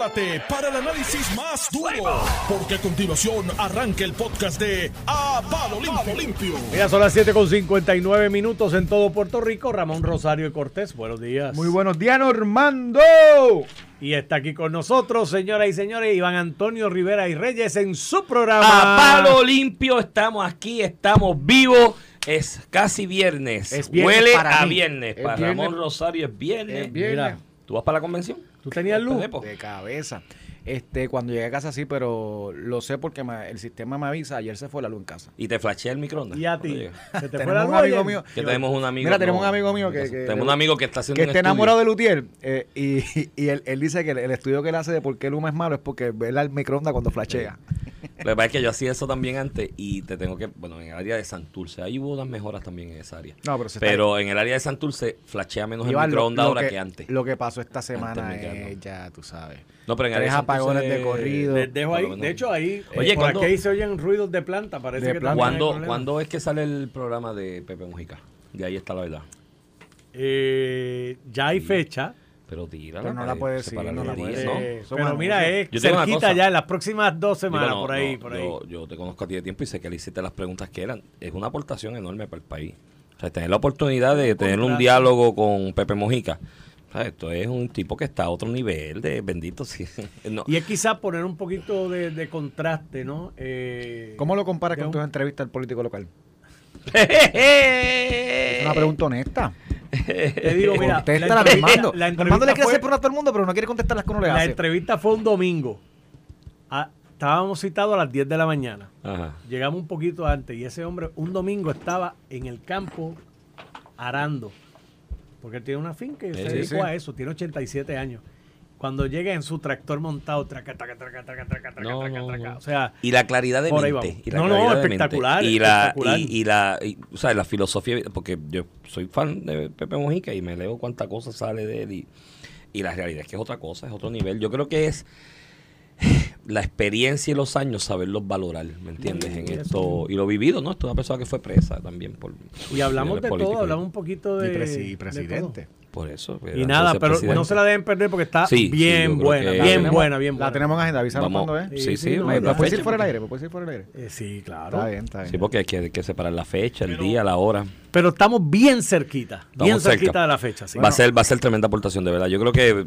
prepárate para el análisis más duro, porque a continuación arranca el podcast de A Palo Limpio. Limpio. Mira, son las 7 con 59 minutos en todo Puerto Rico. Ramón Rosario y Cortés, buenos días. Muy buenos días, Normando. Y está aquí con nosotros, señoras y señores, Iván Antonio Rivera y Reyes en su programa. A palo limpio, estamos aquí, estamos vivos. Es casi viernes. Es viernes Huele para a mí. viernes. Es Para viernes. Ramón Rosario es viernes. Es viernes. Mira, ¿Tú vas para la convención? ¿Tú tenías luz? De cabeza. Este, cuando llegué a casa sí, pero lo sé porque me- el sistema me avisa. Ayer se fue la luz en casa. Y te flashea el microondas. ¿Y a ti? ¿Se te fue Tenemos la un luz amigo ayer? mío- Que tenemos un amigo. Mira, tenemos no, un amigo mío que- que- tenemos un amigo que está haciendo Que un está estudio. enamorado de Lutier. eh, y y él, él dice que el, el estudio que él hace de por qué el humo es malo es porque ve el microondas cuando flashea. Lo que pasa es que yo hacía eso también antes y te tengo que, bueno, en el área de Santurce, ahí hubo unas mejoras también en esa área. No, pero se está- Pero en el área de Santurce flashea menos el Iván, microondas ahora que, que, antes. Lo que pasó esta semana es, ya tú sabes. No, pero en área Tres de apagones de corrido. Les dejo ahí. De hecho, ahí, Oye, eh, por ¿cuándo- aquí se oyen ruidos de planta. Parece De que planta. también hay ¿Cuándo, problemas. ¿Cuándo es que sale el programa de Pepe Mujica? De ahí está la verdad. Eh, ya hay fecha. Pero tírala. Pero no la puede que decir, no la ley, puede ¿no? decir. Eh, Son pero mira, es una cerquita ya en las próximas dos semanas, no, por ahí, no, por ahí. Yo, yo te conozco a ti de tiempo y sé que le hiciste las preguntas que eran. Es una aportación enorme para el país. O sea, tener la oportunidad de tener un diálogo con Pepe Mojica. O sea, esto es un tipo que está a otro nivel de bendito. Sí. No. Y es quizás poner un poquito de, de contraste, ¿no? Eh, ¿Cómo lo comparas con un- tus entrevistas al político local? Es una pregunta honesta. Te digo, mira, Contesta la la Normando. la Normando le quiere fue- hacer por a todo el mundo, pero no quiere contestar las que uno le La hace. entrevista fue un domingo. Ah, estábamos citados a las 10 de la mañana. Ajá. Llegamos un poquito antes y ese hombre un domingo estaba en el campo arando. Porque él tiene una finca y se Sí, dedicó sí. a eso, tiene 87 años. Cuando llega en su tractor montado, traca, traca, traca, traca, traca, traca, No, traca, no, traca. no. O sea, Y la claridad de mente. Y la No, no, espectacular. Y la, espectacular. y, y la, y, o sea, la filosofía, porque yo soy fan de Pepe Mojica y me leo cuánta cosa sale de él y, y la realidad es que es otra cosa, es otro nivel. Yo creo que es la experiencia y los años saberlos valorar, ¿me entiendes? En eso esto y lo vivido, ¿no? Esto es una persona que fue presa también por y hablamos de todo, hablamos un poquito Y de. presi- de presidente. Por eso. Y nada, pero no se la deben perder porque está Sí, sí, bien buena, bien tenemos- buena, bien buena. La tenemos en agenda, avísanos cuándo es. Sí, sí, no, me- ¿Me la puedes fecha, fuera del porque- aire? ¿Me puedes decir fuera del aire? Eh, sí, claro. Está bien, está bien. Sí, porque hay que, hay que separar la fecha, el día, la hora. Pero estamos bien cerquita, bien cerca. cerquita de la fecha. sí. va, a ser, va a ser tremenda aportación, de verdad. Yo creo que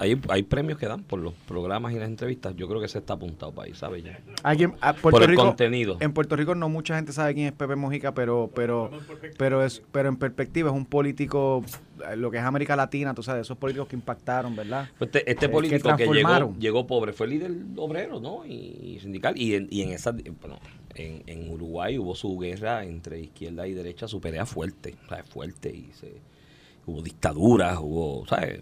hay, hay premios que dan por los programas y las entrevistas. Yo creo que se está apuntado para ahí, ¿sabes? Ya. Alguien, a Puerto Por el Rico- contenido. En Puerto Rico no mucha gente sabe quién es Pepe Mojica, pero pero pero es pero en perspectiva es un político eh, lo que es América Latina, tú sabes, esos políticos que impactaron, ¿verdad? Este, este Eh, que político que, llegó, transformaron. llegó pobre fue líder obrero, ¿no? Y, y sindical. Y en, y en esa bueno, en, en Uruguay hubo su guerra entre izquierda y derecha, su pelea fuerte, o sea, fuerte y se hubo dictaduras, hubo, ¿sabes?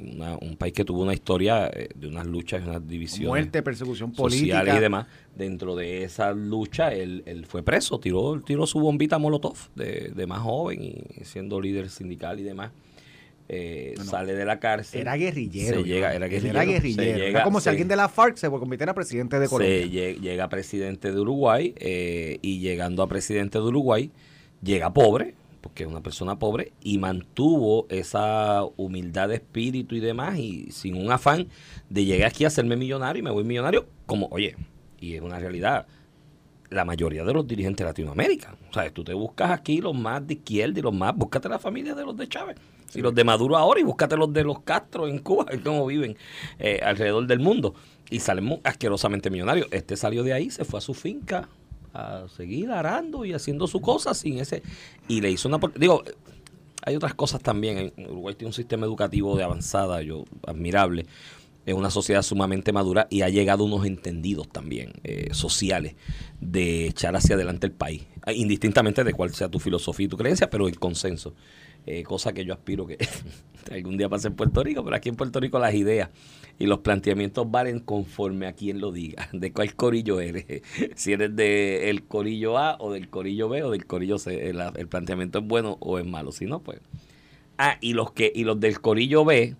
Una- un país que tuvo una historia eh, de unas luchas, unas divisiones Muerte, persecución política. sociales y demás. Dentro de esa lucha, él, él fue preso, tiró, tiró su bombita Molotov de, de más joven y siendo líder sindical y demás. Eh, No, no. Sale de la cárcel. Era guerrillero. Se llega, era guerrillero. Era guerrillero. Se Era llega- como si alguien de la FARC se convirtiera en presidente de Colombia. se lle- llega presidente de Uruguay eh, y llegando a presidente de Uruguay llega pobre porque es una persona pobre y mantuvo esa humildad de espíritu y demás y sin un afán de llegar aquí a hacerme millonario y me voy millonario como oye y es una realidad la mayoría de los dirigentes de Latinoamérica. O sea, tú te buscas aquí los más de izquierda y los más, búscate la familia de los de Chávez y los de Maduro ahora y búscate los de los Castro en Cuba, y cómo viven eh, alrededor del mundo. Y salen asquerosamente millonarios. Este salió de ahí, se fue a su finca a seguir arando y haciendo su cosa sin ese. Y le hizo una. Digo, hay otras cosas también. Uruguay tiene un sistema educativo de avanzada, yo admirable. Es una sociedad sumamente madura y ha llegado a unos entendidos también eh, sociales de echar hacia adelante el país, indistintamente de cuál sea tu filosofía y tu creencia, pero el consenso. Eh, cosa que yo aspiro que algún día pase en Puerto Rico, pero aquí en Puerto Rico las ideas y los planteamientos valen conforme a quien lo diga, de cuál corillo eres, si eres de el corillo A o del corillo B o del corillo C, el, el planteamiento es bueno o es malo, si no, pues... Ah, y los que y los del corillo B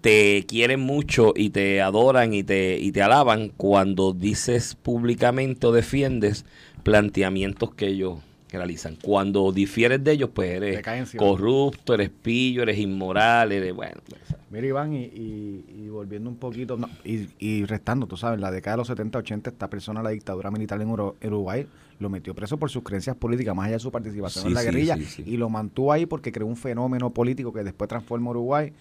te quieren mucho y te adoran y te, y te alaban cuando dices públicamente o defiendes planteamientos que ellos que realizan. Cuando difieres de ellos, pues eres corrupto, eres pillo, eres inmoral, eres bueno. pues, Mira, Iván, y, y- y volviendo un poquito, no, y, y restando, tú sabes, en la década de los 70, 80, esta persona, la dictadura militar en Uruguay, lo metió preso por sus creencias políticas, más allá de su participación Sí, en la guerrilla, sí, sí. y lo mantuvo ahí porque creó un fenómeno político que después transformó Uruguay.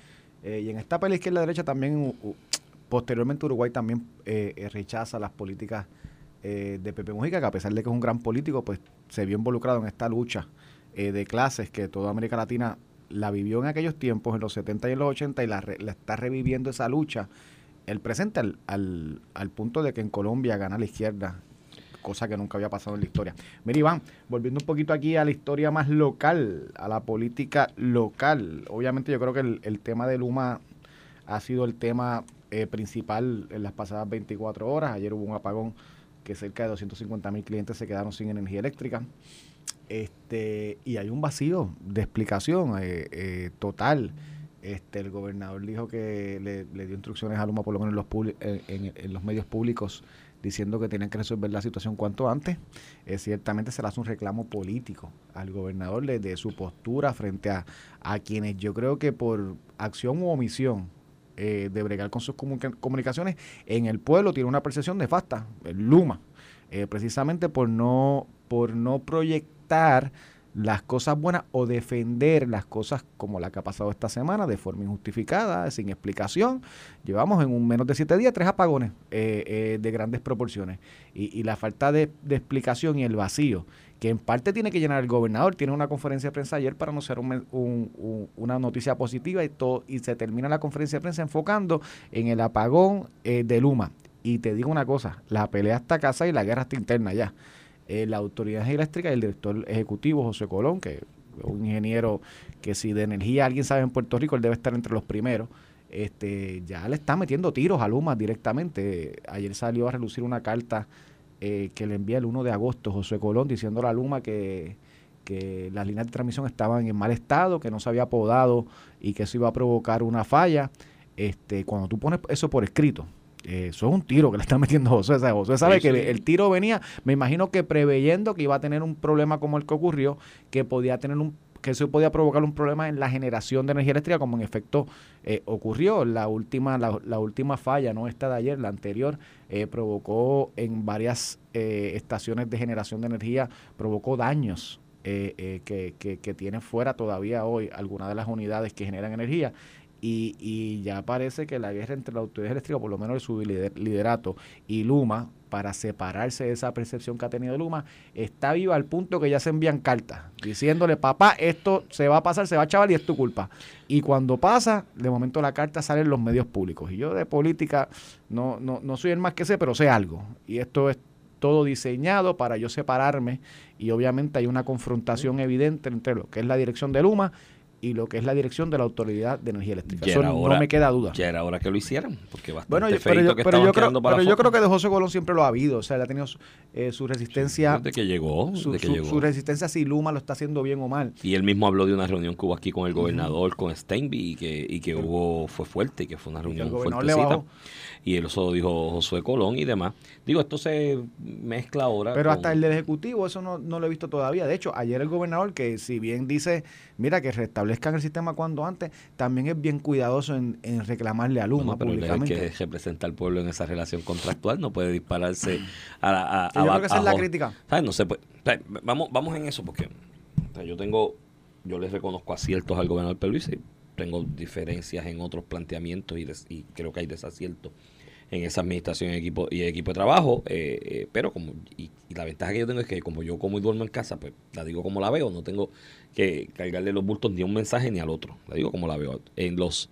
Eh, y en esta pelea izquierda-derecha también, posteriormente Uruguay también eh, eh, rechaza las políticas eh, de Pepe Mujica, que a pesar de que es un gran político, pues se vio involucrado en esta lucha eh, de clases que toda América Latina la vivió en aquellos tiempos, en los 70 y en los 80, y la, está reviviendo esa lucha, el presente al, al, al punto de que en Colombia gana la izquierda, cosa que nunca había pasado en la historia. Mira, Iván, volviendo un poquito aquí a la historia más local, a la política local, obviamente yo creo que el, el tema de Luma ha sido el tema eh, principal en las pasadas 24 horas. Ayer hubo un apagón que cerca de 250 mil clientes se quedaron sin energía eléctrica. Este, y hay un vacío de explicación eh, eh, total. Este, el gobernador dijo que le, le dio instrucciones a Luma, por lo menos en los, publi- en, en- en los medios públicos, diciendo que tenían que resolver la situación cuanto antes. Eh, ciertamente se le hace un reclamo político al gobernador de, de su postura frente a, a quienes yo creo que por acción u omisión eh, de bregar con sus comunica- comunicaciones en el pueblo tiene una percepción nefasta, el Luma, eh, precisamente por no, por no proyectar las cosas buenas o defender las cosas como la que ha pasado esta semana de forma injustificada, sin explicación. Llevamos en un menos de siete días tres apagones eh, eh, de grandes proporciones y, la falta de, explicación y el vacío que en parte tiene que llenar el gobernador. Tiene una conferencia de prensa ayer para men- un- un- una noticia positiva y, todo, y se termina la conferencia de prensa enfocando en el apagón eh, de Luma. Y te digo una cosa, la pelea está casa y la guerra está interna ya. Eh, la autoridad eléctrica y el director ejecutivo José Colón, que es un ingeniero que si de energía alguien sabe en Puerto Rico, él debe estar entre los primeros, este, ya le está metiendo tiros a Luma directamente. Ayer salió a relucir una carta eh, que le envía el 1 de agosto José Colón diciendo a Luma que, que las líneas de transmisión estaban en mal estado, que no se había podado y que eso iba a provocar una falla. Este, cuando tú pones eso por escrito, eh, eso es un tiro que le está metiendo José. O sea, José sabe Sí, que sí. el tiro venía, me imagino que preveyendo que iba a tener un problema como el que ocurrió, que podía tener un que eso podía provocar un problema en la generación de energía eléctrica, como en efecto eh, ocurrió. La última, la, la última falla, no esta de ayer, la anterior, eh, provocó en varias eh, estaciones de generación de energía, provocó daños eh, eh, que, que, que tienen fuera todavía hoy algunas de las unidades que generan energía. Y, y ya parece que la guerra entre la autoridad eléctrica, por lo menos de su lider- liderato, y Luma, para separarse de esa percepción que ha tenido Luma, está viva al punto que ya se envían cartas diciéndole, papá, esto se va a pasar, se va a chaval y es tu culpa. Y cuando pasa, de momento la carta sale en los medios públicos. Y yo de política no, no, no soy el más que sé, pero sé algo. Y esto es todo diseñado para yo separarme y obviamente hay una confrontación evidente entre lo que es la dirección de Luma y lo que es la dirección de la Autoridad de Energía Eléctrica. Ya Eso era no hora- me queda duda. Ya era hora que lo hicieran, porque bastante Bueno, yo- pero, yo, que pero, yo creo, para pero yo creo que de José Colón siempre lo ha habido. O sea, él ha tenido su, eh, su resistencia. Desde que llegó, su, desde que su- llegó. su resistencia si Luma lo está haciendo bien o mal. Y él mismo habló de una reunión que hubo aquí con el gobernador, con Steinby, y que, y que hubo, fue fuerte, y que fue una reunión fuertecita. Y eso dijo Josué Colón y demás. Digo, esto se mezcla ahora. Pero con- hasta el del Ejecutivo, eso no, no lo he visto todavía. De hecho, ayer el gobernador, que si bien dice, mira, que restablezcan el sistema cuando antes, también es bien cuidadoso en, en reclamarle a Luma Bueno, pero el públicamente. que representa al pueblo en esa relación contractual, no puede dispararse a la. A, yo a- creo que esa es la crítica. ¿Sabes? No se puede- ¿sabes? Vamos, vamos en eso, porque o sea, yo tengo. Yo les reconozco aciertos al gobernador Pierluisi, tengo diferencias en otros planteamientos y, des- y creo que hay desaciertos en esa administración y equipo, y equipo de trabajo, eh, eh, pero como y, y la ventaja que yo tengo es que como yo como y duermo en casa, pues la digo como la veo, no tengo que cargarle los bultos ni a un mensaje ni al otro, la digo como la veo. En los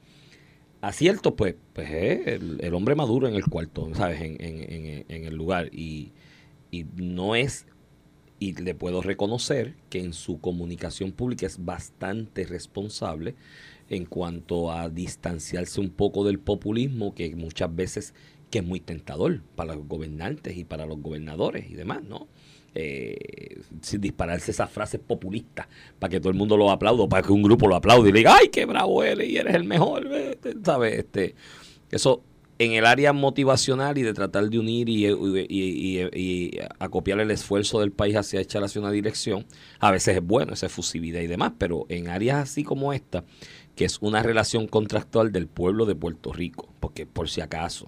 aciertos, pues, pues es el, el hombre maduro en el cuarto, ¿sabes? En, en, en- en el lugar. Y, y no es, y le puedo reconocer que en su comunicación pública es bastante responsable en cuanto a distanciarse un poco del populismo que muchas veces que es muy tentador para los gobernantes y para los gobernadores y demás, ¿no? Eh, sin dispararse esas frases populistas para que todo el mundo lo aplaude, para que un grupo lo aplaude y le diga, ay, qué bravo eres y eres el mejor. ¿sabes? Este, eso en el área motivacional y de tratar de unir y, y, y, y acopiar el esfuerzo del país hacia echar hacia una dirección, a veces es bueno, esa efusividad y demás, pero en áreas así como esta, que es una relación contractual del pueblo de Puerto Rico, porque por si acaso,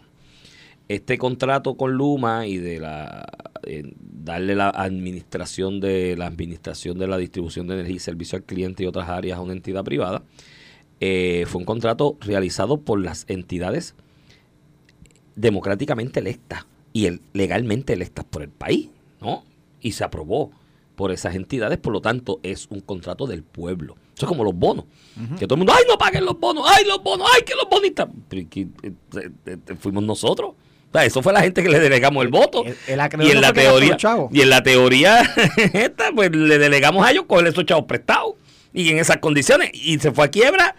este contrato con Luma y de la eh, darle la administración de la administración de la distribución de energía y servicio al cliente y otras áreas a una entidad privada eh, fue un contrato realizado por las entidades democráticamente electas y legalmente electas por el país, ¿no? Y se aprobó por esas entidades, por lo tanto es un contrato del pueblo. Eso es como los bonos, que todo el mundo, ay, no paguen los bonos, ay, los bonos, ay, que los bonistas. Eh, fuimos nosotros eso fue la gente que le delegamos el voto. y en la teoría, y en la teoría esta, pues le delegamos a ellos coger esos chavos prestados. Y en esas condiciones. Y se fue a quiebra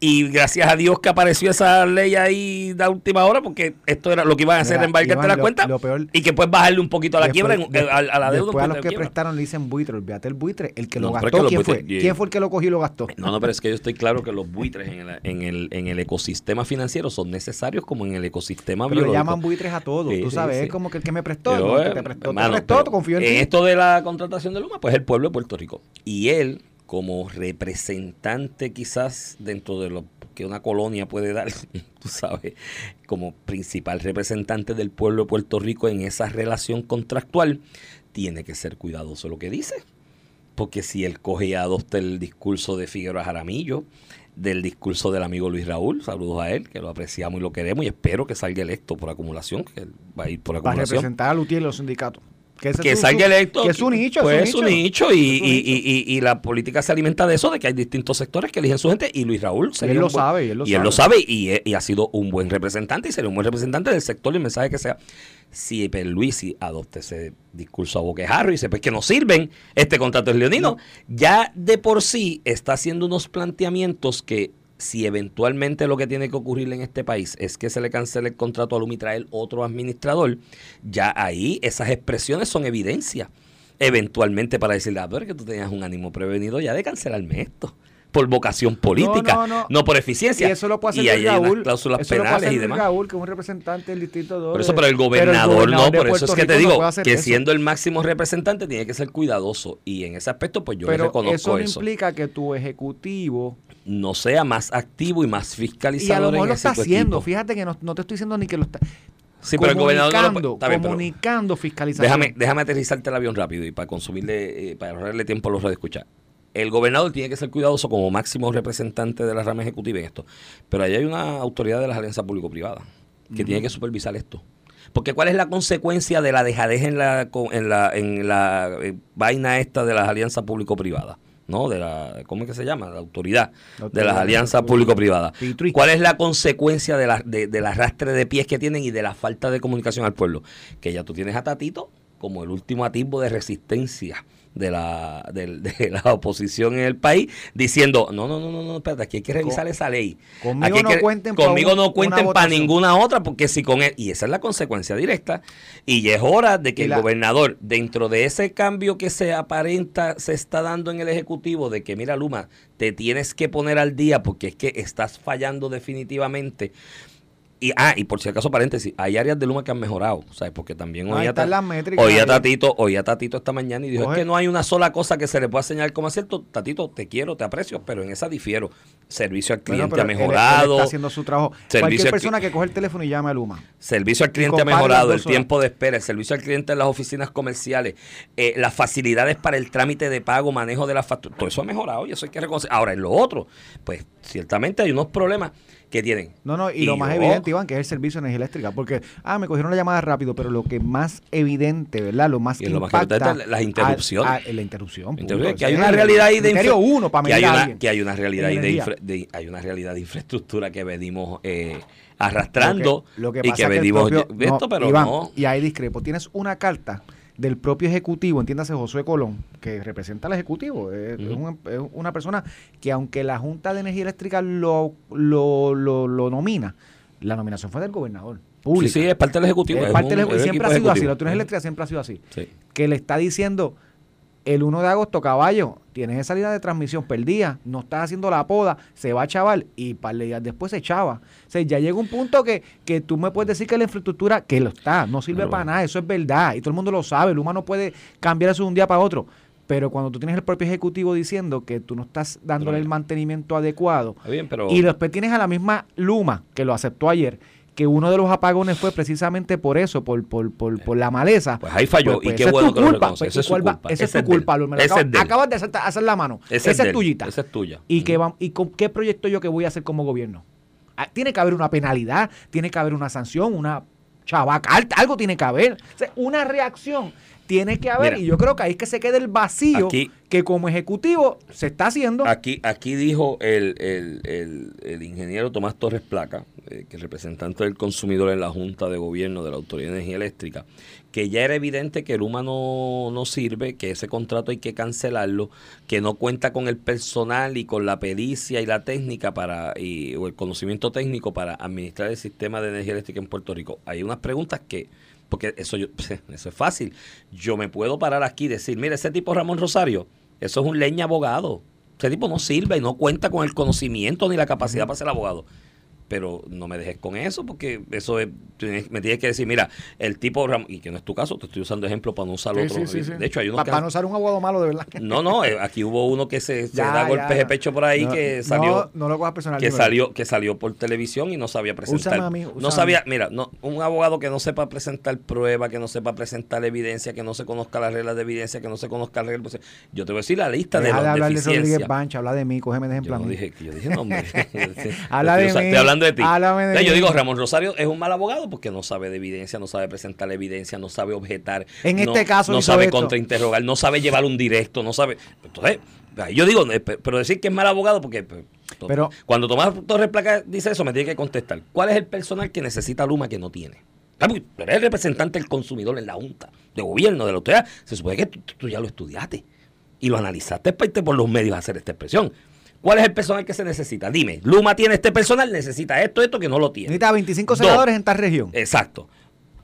y gracias a Dios que apareció esa ley ahí de última hora, porque esto era lo que iban a hacer en embarcarte la cuenta y que puedes bajarle un poquito a la quiebra, a, la deuda. Después a los que prestaron le dicen buitre, olvídate el buitre, el que lo gastó, ¿quién fue? ¿Quién fue el que lo cogió y lo gastó? No, no, pero es que yo estoy claro que los buitres en el, en el, en el ecosistema financiero son necesarios como en el ecosistema pero biológico. llaman buitres a todos, tú sabes, es como que el que me prestó, el que te prestó, te prestó, confío en ti. Esto de la contratación de Luma, pues el pueblo de Puerto Rico. Y él, como representante quizás dentro de los que una colonia puede dar, tú sabes, como principal representante del pueblo de Puerto Rico en esa relación contractual, tiene que ser cuidadoso lo que dice. Porque si él coge y adopta el discurso de Figueroa Jaramillo, del discurso del amigo Luis Raúl, saludos a él, que lo apreciamos y lo queremos y espero que salga electo por acumulación, que va a ir por acumulación. Para representar a Lutier y los sindicatos que, salga electo. Que es un nicho. Pues es un nicho, y, la política se alimenta de eso, de que hay distintos sectores que eligen su gente y Luis Raúl y él lo sabe. Y él lo y, sabe. Él lo sabe y, ha sido un buen representante y sería un buen representante del sector y el mensaje que sea. Si Luisi adopte ese discurso a boquejarro y dice, pues que no sirven, este contrato es leonino, ya de por sí está haciendo unos planteamientos que si eventualmente lo que tiene que ocurrir en este país es que se le cancele el contrato a Luma y traer otro administrador, ya ahí esas expresiones son evidencia. Eventualmente para decirle, a ver que tú tenías un ánimo prevenido ya de cancelarme esto por vocación política, no, por eficiencia. Y eso lo puede hacer y Raúl, cláusulas penales y demás. Que es un representante del distrito 2. Por eso, pero el gobernador, no, por eso es que te digo que siendo el máximo representante tiene que ser cuidadoso y en ese aspecto pues yo pero reconozco eso. eso implica que tu ejecutivo no sea más activo y más fiscalizador. Y a lo mejor lo está haciendo. Fíjate que no, te estoy diciendo ni que lo está. Sí, pero el gobernador no comunicando, fiscalizando. Déjame, déjame aterrizarte el avión rápido y para consumirle, eh, para ahorrarle tiempo a los de escuchar. El gobernador tiene que ser cuidadoso como máximo representante de la rama ejecutiva en esto. Pero ahí hay una autoridad de las alianzas público-privadas que tiene que supervisar esto. Porque ¿cuál es la consecuencia de la dejadez en la, en la, en la eh, vaina esta de las alianzas público-privadas? ¿no? De la, ¿cómo es que se llama? La autoridad, de las alianzas público-privadas. ¿Cuál es la consecuencia de la, de, del arrastre de pies que tienen y de la falta de comunicación al pueblo? Que ya tú tienes a Tatito como el último atisbo de resistencia de la, de, la oposición en el país diciendo, no, no, no, no, no, espérate, aquí hay que revisar esa ley. Conmigo no cuenten conmigo no cuenten para ninguna otra, porque si con él, y esa es la consecuencia directa, y ya es hora de que el gobernador, dentro de ese cambio que se aparenta, se está dando en el Ejecutivo, de que mira Luma, te tienes que poner al día porque es que estás fallando definitivamente y, ah, y por si acaso, paréntesis, hay áreas de Luma que han mejorado, ¿sabes? Porque también hoy a, Tatito, a Tatito esta mañana y dijo, es que no hay una sola cosa que se le pueda señalar como acierto. Tatito, te quiero, te aprecio, pero en esa difiero. Servicio al cliente ha mejorado. está haciendo su trabajo. Cualquier persona que coge el teléfono y llame a Luma. Servicio al cliente ha mejorado, el tiempo de espera, el servicio al cliente en las oficinas comerciales, eh, las facilidades para el trámite de pago, manejo de la factura, todo eso ha mejorado y eso hay que reconocer. Ahora, en lo otro, pues ciertamente hay unos problemas que tienen. No, no, y, lo más evidente, Iván, que es el servicio de energía eléctrica, porque, ah, me cogieron la llamada rápido, pero lo que más evidente, ¿verdad? Lo más que lo impacta... Más las interrupciones. la interrupción. que hay una realidad ahí de... uno para que hay, una, que hay una realidad de, hay una realidad de infraestructura que venimos eh, arrastrando lo que, y que, venimos... esto, pero no. Y ahí discrepo. Tienes una carta del propio ejecutivo, entiéndase Josué Colón, que representa al ejecutivo, es, una persona que aunque la Junta de Energía Eléctrica lo, lo, lo, nomina, la nominación fue del gobernador. Sí, sí, es parte del ejecutivo. siempre ha sido así, la autoridad eléctrica siempre ha sido así. Que le está diciendo, el 1 de agosto, caballo, tienes esa línea de transmisión perdida, no estás haciendo la poda, se va a chaval y para días después se echaba. O sea, ya llega un punto que, que tú me puedes decir que la infraestructura, que lo está, no sirve Claro. para nada, eso es verdad y todo el mundo lo sabe, el humano puede cambiar eso de un día para otro. Pero cuando tú tienes el propio ejecutivo diciendo que tú no estás dándole el mantenimiento adecuado bien, pero y después tienes a la misma Luma, que lo aceptó ayer, que uno de los apagones fue precisamente por eso, por, por, por, por la maleza. Pues ahí falló, y qué esa es bueno que lo culpa, reconoce, pues, esa es ¿y va- culpa, Esa es tu culpa, Luis, lo acabas- de él. Acabas de hacer, hacer la mano. esa es tuyita. Esa es tuya. ¿Y, qué va- ¿Y con qué proyecto yo que voy a hacer como gobierno? Ah, Tiene que haber una penalidad, tiene que haber una sanción, una chavaca, al- algo tiene que haber. O sea, una reacción tiene que haber Mira. y yo creo que ahí es que se queda el vacío Aquí- que como ejecutivo se está haciendo. Aquí, aquí dijo el, el- el- el ingeniero Tomás Torres Placa, eh, que es representante del consumidor en la Junta de Gobierno de la Autoridad de Energía Eléctrica, que ya era evidente que el Luma no, no sirve, que ese contrato hay que cancelarlo, que no cuenta con el personal y con la pericia y la técnica para y, o el conocimiento técnico para administrar el sistema de energía eléctrica en Puerto Rico. Hay unas preguntas que porque eso yo, eso es fácil. Yo me puedo parar aquí y decir, mire, ese tipo Ramón Rosario, eso es un leña abogado. Ese tipo no sirve y no cuenta con el conocimiento ni la capacidad para ser abogado. Pero no me dejes con eso, porque eso es, me tienes que decir, mira, el tipo, y que no es tu caso, te estoy usando ejemplo para no usar Sí, otro. sí, sí, sí. De hecho, hay que- para no usar un abogado malo de verdad. No, no, eh, aquí hubo uno que se, se Ya, da ya, golpes de pecho por ahí No, que no, salió No, lo cojas personal. que salió que salió por televisión y no sabía presentar Úsame a mí, no úsame sabía mira no un abogado que no sepa presentar prueba que no sepa presentar evidencia que no se conozca las reglas de evidencia que no se conozca las reglas yo te voy a decir la lista de Deja de hablar de Rodríguez Bancha, habla de mí, cógeme de ejemplo yo no dije yo dije nombre Habla de mí, hablando de ti de yo digo Ramón Rosario es un mal abogado porque no sabe de evidencia no sabe presentar evidencia no sabe objetar En no- este caso no sabe esto. contrainterrogar no sabe llevar un directo no sabe entonces yo digo eh, pe- pero decir que es mal abogado porque pues, Pero- cuando Tomás Torres Placa dice eso, me tiene que contestar. ¿Cuál es el personal que necesita Luma que no tiene? Ah, porque tú eres el representante del consumidor en la Junta de Gobierno de la autoridad. Se supone que tú, tú ya lo estudiaste y lo analizaste para irte por los medios a hacer esta expresión. ¿Cuál es el personal que se necesita? Dime, Luma tiene este personal, necesita esto, esto que no lo tiene. Necesita 25 Dos. senadores en tal región. Exacto.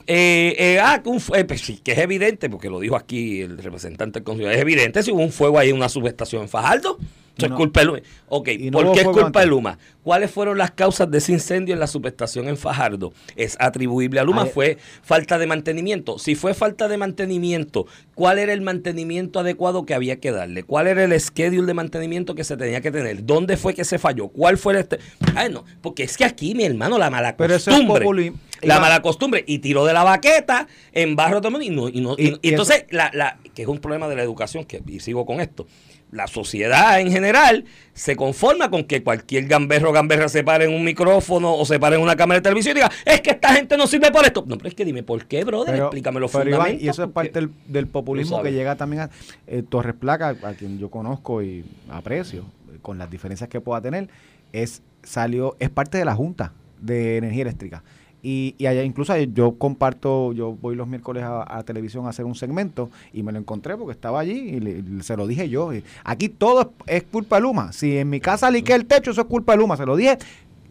Eh, eh, ah, que, un eh, pues sí, que es evidente, porque lo dijo aquí el representante del consumidor, es evidente si hubo un fuego ahí en una subestación en Fajardo. Eso No. es culpa de Luma. Ok, no ¿por qué es culpa de. Luma? ¿Cuáles fueron las causas de ese incendio en la subestación en Fajardo? ¿Es atribuible a Luma? Ay- ¿Fue falta de mantenimiento? Si fue falta de mantenimiento, ¿cuál era el mantenimiento adecuado que había que darle? ¿Cuál era el schedule de mantenimiento que se tenía que tener? ¿Dónde fue que se falló? ¿Cuál fue el... Este? Ay, no, porque es que aquí, mi hermano, la mala Pero eso es costumbre... La mala costumbre. Y tiró de la baqueta en barro mundo y no, y no- y entonces, la, la, que es un problema de la educación, que, y sigo con esto. La sociedad en general se conforma con que cualquier gamberro o gamberra se pare en un micrófono o se pare en una cámara de televisión y diga, es que esta gente no sirve por esto. No, pero es que dime, ¿por qué, brother? Explícame los pero, Iván, y eso es parte del, del populismo que llega también a eh, Torres Placa, a quien yo conozco y aprecio, con las diferencias que pueda tener, es salió es parte de la Junta de Energía Eléctrica. Y, y allá incluso yo comparto, yo voy los miércoles a, a televisión a hacer un segmento y me lo encontré porque estaba allí y le- se lo dije yo. Y Aquí todo es, es culpa de Luma. Si en mi casa liqué el techo, eso es culpa de Luma. Se lo dije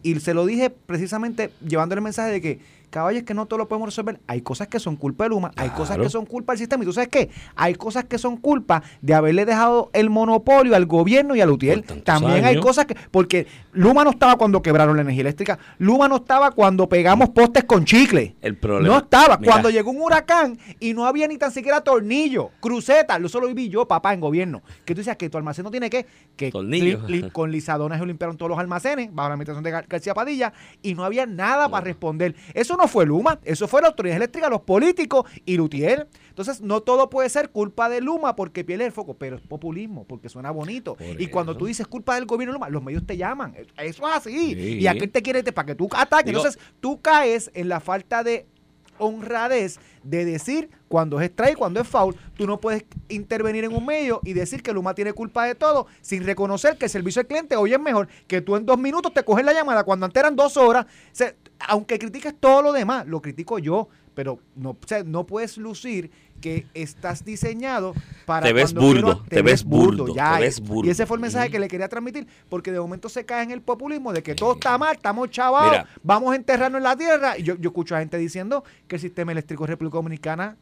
y se lo dije precisamente llevándole el mensaje de que, caballo, es que no todo lo podemos resolver. Hay cosas que son culpa de Luma, hay cosas que son culpa del sistema. Y tú sabes qué? Hay cosas que son culpa de haberle dejado el monopolio al gobierno y al UTIEL. También hay cosas que. Porque Luma no estaba cuando quebraron la energía eléctrica. Luma no estaba cuando pegamos postes con chicle. El problema- No estaba. Mira. Cuando llegó un huracán y no había ni tan siquiera tornillo, cruceta. Lo vi yo, papá, en gobierno. Que tú decías que tu almacén no tiene que. que Tornillo. li- li- con lisadones limpiaron todos los almacenes bajo la administración de Gar- García Padilla y no había nada para responder. Eso no fue Luma, eso fue la autoridad eléctrica, los políticos y Lutier. Entonces, no todo puede ser culpa de Luma porque pierde el foco, pero es populismo, porque suena bonito. Por y cuando tú dices culpa del gobierno de Luma, los medios te llaman. Eso es así. Sí. Y aquel te quiere te- para que tú ataques. Digo- Entonces, tú caes en la falta de honradez de decir cuando es strike, cuando es foul, tú no puedes intervenir en un medio y decir que Luma tiene culpa de todo sin reconocer que el servicio al cliente hoy es mejor, que tú en dos minutos te coges la llamada cuando antes eran dos horas. Aunque critiques todo lo demás, lo critico yo, pero no, no puedes lucir que estás diseñado para Te ves quiero- burdo, te ves burdo, ya, te ves y- burdo. Y ese fue el mensaje que le quería transmitir, porque de momento se cae en el populismo de que todo está mal, estamos chavados, vamos a enterrarnos en la tierra. Y yo, yo escucho a gente diciendo que el sistema eléctrico de República Dominicana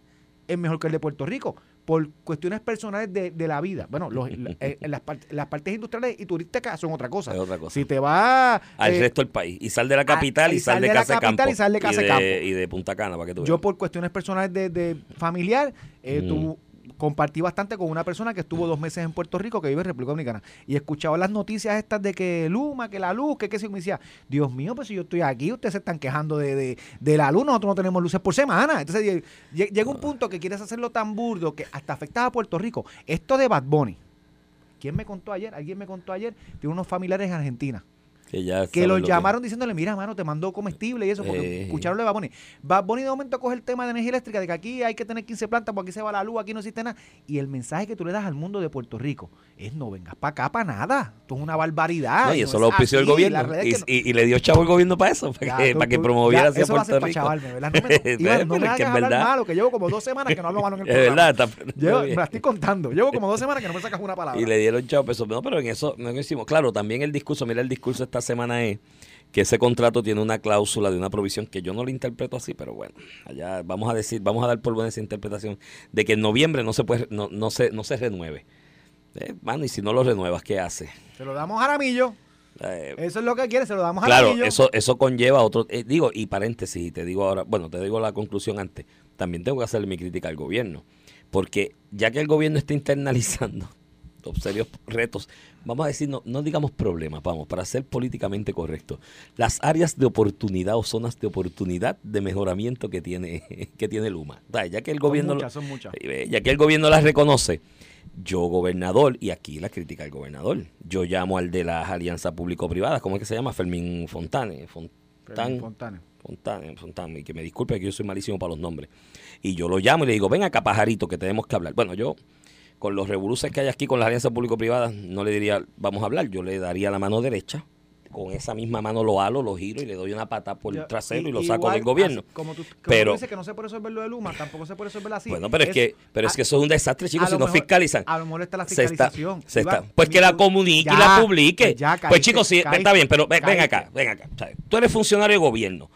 es mejor que el de Puerto Rico. Por cuestiones personales de, de la vida. Bueno, los- la- eh, las, part- las partes industriales y turísticas son otra cosa. Es otra cosa. Si te vas... Al eh, resto del país. Y sal de la capital y y, sal de la Casa de capital Campo. y sal de Casa de Campo. Y de Punta Cana, para que tú Yo veas. por cuestiones personales de, de familiar, eh, Mm. tu- compartí bastante con una persona que estuvo dos meses en Puerto Rico, que vive en República Dominicana, y escuchaba las noticias estas de que Luma, que la luz, que qué sé me decía, Dios mío, pues si yo estoy aquí, ustedes se están quejando de, de, de la luz, nosotros no tenemos luces por semana. Entonces lle- lle- llega un punto que quieres hacerlo tan burdo que hasta afecta a Puerto Rico. Esto de Bad Bunny, ¿quién me contó ayer? Alguien me contó ayer, tiene unos familiares en Argentina Que, ya que lo lo llamaron diciéndole, mira, mano, te mandó comestible y eso, porque Eh. escucharon de Bad Bunny. Bad Bunny de momento coge el tema de energía eléctrica, de que aquí hay que tener 15 plantas, porque aquí se va la luz, aquí no existe nada. Y el mensaje que tú le das al mundo de Puerto Rico es, no vengas para acá para nada. Esto es una barbaridad. No, y no eso es lo auspició el gobierno. Y, es que no- y- y le dio chavo el gobierno para eso, para Ya, que, tú- para que promoviera ya, hacia eso Puerto Rico. chavarme, ¿verdad? No me, Iván, no me es que hagas es hablar verdad. malo, que llevo como dos semanas que no hablo malo en el Es programa. verdad, está- Llevo- me la estoy contando. Llevo como dos semanas que no me sacas una palabra. Y le dieron chavo peso. No, pero en eso no hicimos. Claro, también el discurso, mira, el discurso esta semana es que ese contrato tiene una cláusula de una provisión que yo no lo interpreto así, pero bueno, allá vamos a decir, vamos a dar por buena esa interpretación de que en noviembre no se puede, no, no se, no se renueve. Eh, mano, y si no lo renuevas, ¿qué hace? Se lo damos a Aramillo. Eh, Eso es lo que quiere, se lo damos a Claro, Aramillo. eso, eso conlleva otro. eh, digo, y paréntesis, y te digo ahora, bueno, te digo la conclusión antes. También tengo que hacerle mi crítica al gobierno. Porque ya que el gobierno está internalizando serios retos, vamos a decir, no, no digamos problemas, vamos, para ser políticamente correctos, las áreas de oportunidad o zonas de oportunidad de mejoramiento que tiene, que tiene Luma. Ya que el gobierno. lo- muchas, son muchas. eh, ya que el gobierno las reconoce, yo gobernador, y aquí la crítica al gobernador, yo llamo al de las alianzas público-privadas, ¿cómo es que se llama? Fermín Fontane. Fontán, Fermín Fontane. Fontane, Fontane, y que me disculpe que yo soy malísimo para los nombres. Y yo lo llamo y le digo, ven acá, pajarito, que tenemos que hablar. Bueno, yo, con los revoluces que hay aquí con las alianzas público-privadas, no le diría, vamos a hablar, yo le daría la mano derecha. Con esa misma mano lo halo, lo giro y le doy una pata por el trasero y, lo saco igual, del gobierno. así como tú, como Pero- tú dices que no se puede resolver lo de Luma, tampoco se puede resolver así. Bueno, pero es, que, pero es que eso es un desastre, chicos, si no fiscalizan. A lo mejor está la Se está- fiscalización. se está- pues que la comunique y la publique. pues ya, Pues, chicos, sí, caíste, está bien, pero ven, ven acá, ven acá. O sea, tú eres funcionario de gobierno.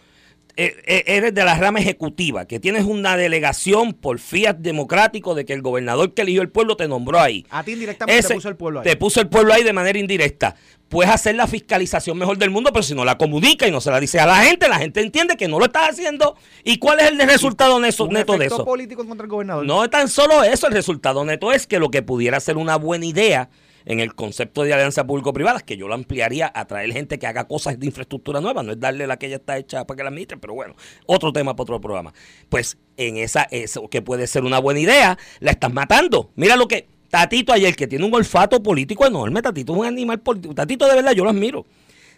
Eh, eh, eres de la rama ejecutiva, que tienes una delegación por fiat democrático de que el gobernador que eligió el pueblo te nombró ahí. A ti indirectamente Ese- te puso el pueblo ahí. Te puso el pueblo ahí de manera indirecta. Puedes hacer la fiscalización mejor del mundo, pero si no la comunica y no se la dice a la gente, la gente entiende que no lo estás haciendo. ¿Y cuál es el resultado neto, Un neto de eso? político contra del gobernador. No es tan solo eso, el resultado neto es que lo que pudiera ser una buena idea en el concepto de alianza público-privada, que yo lo ampliaría a traer gente que haga cosas de infraestructura nueva, no es darle la que ya está hecha para que la administre, pero bueno, otro tema para otro programa. Pues en esa, eso que puede ser una buena idea, la estás matando. Mira lo que Tatito ayer, que tiene un olfato político enorme, Tatito es un animal político. Tatito de verdad, yo lo admiro.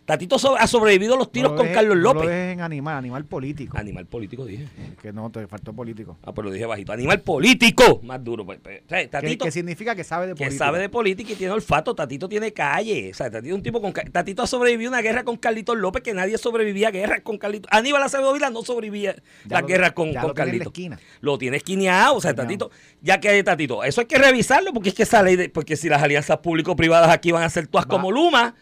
Tatito so- ha sobrevivido a los No tiros lo con Carlos No lo López. dejes en animal, animal político. Animal político, dije. Que no, te faltó político. Ah, pues lo dije bajito. Animal político. Más duro. pues, pues. O sea, Que, Tatito, que significa que sabe de que política. sabe de política y tiene olfato. Tatito tiene calle. O sea, Tatito es un tipo con Tatito ha sobrevivido a una guerra con Carlitos López que nadie sobrevivía a guerras con Carlitos. Aníbal Acevedo Vila no sobrevivía lo- guerras con, ya con lo tiene en la Carlitos. esquina. Lo tiene esquineado. O sea, Esquineado. Tatito, ya que hay Tatito, eso hay que revisarlo porque es que esa ley de, porque si las alianzas público-privadas aquí van a ser todas Va- como Luma.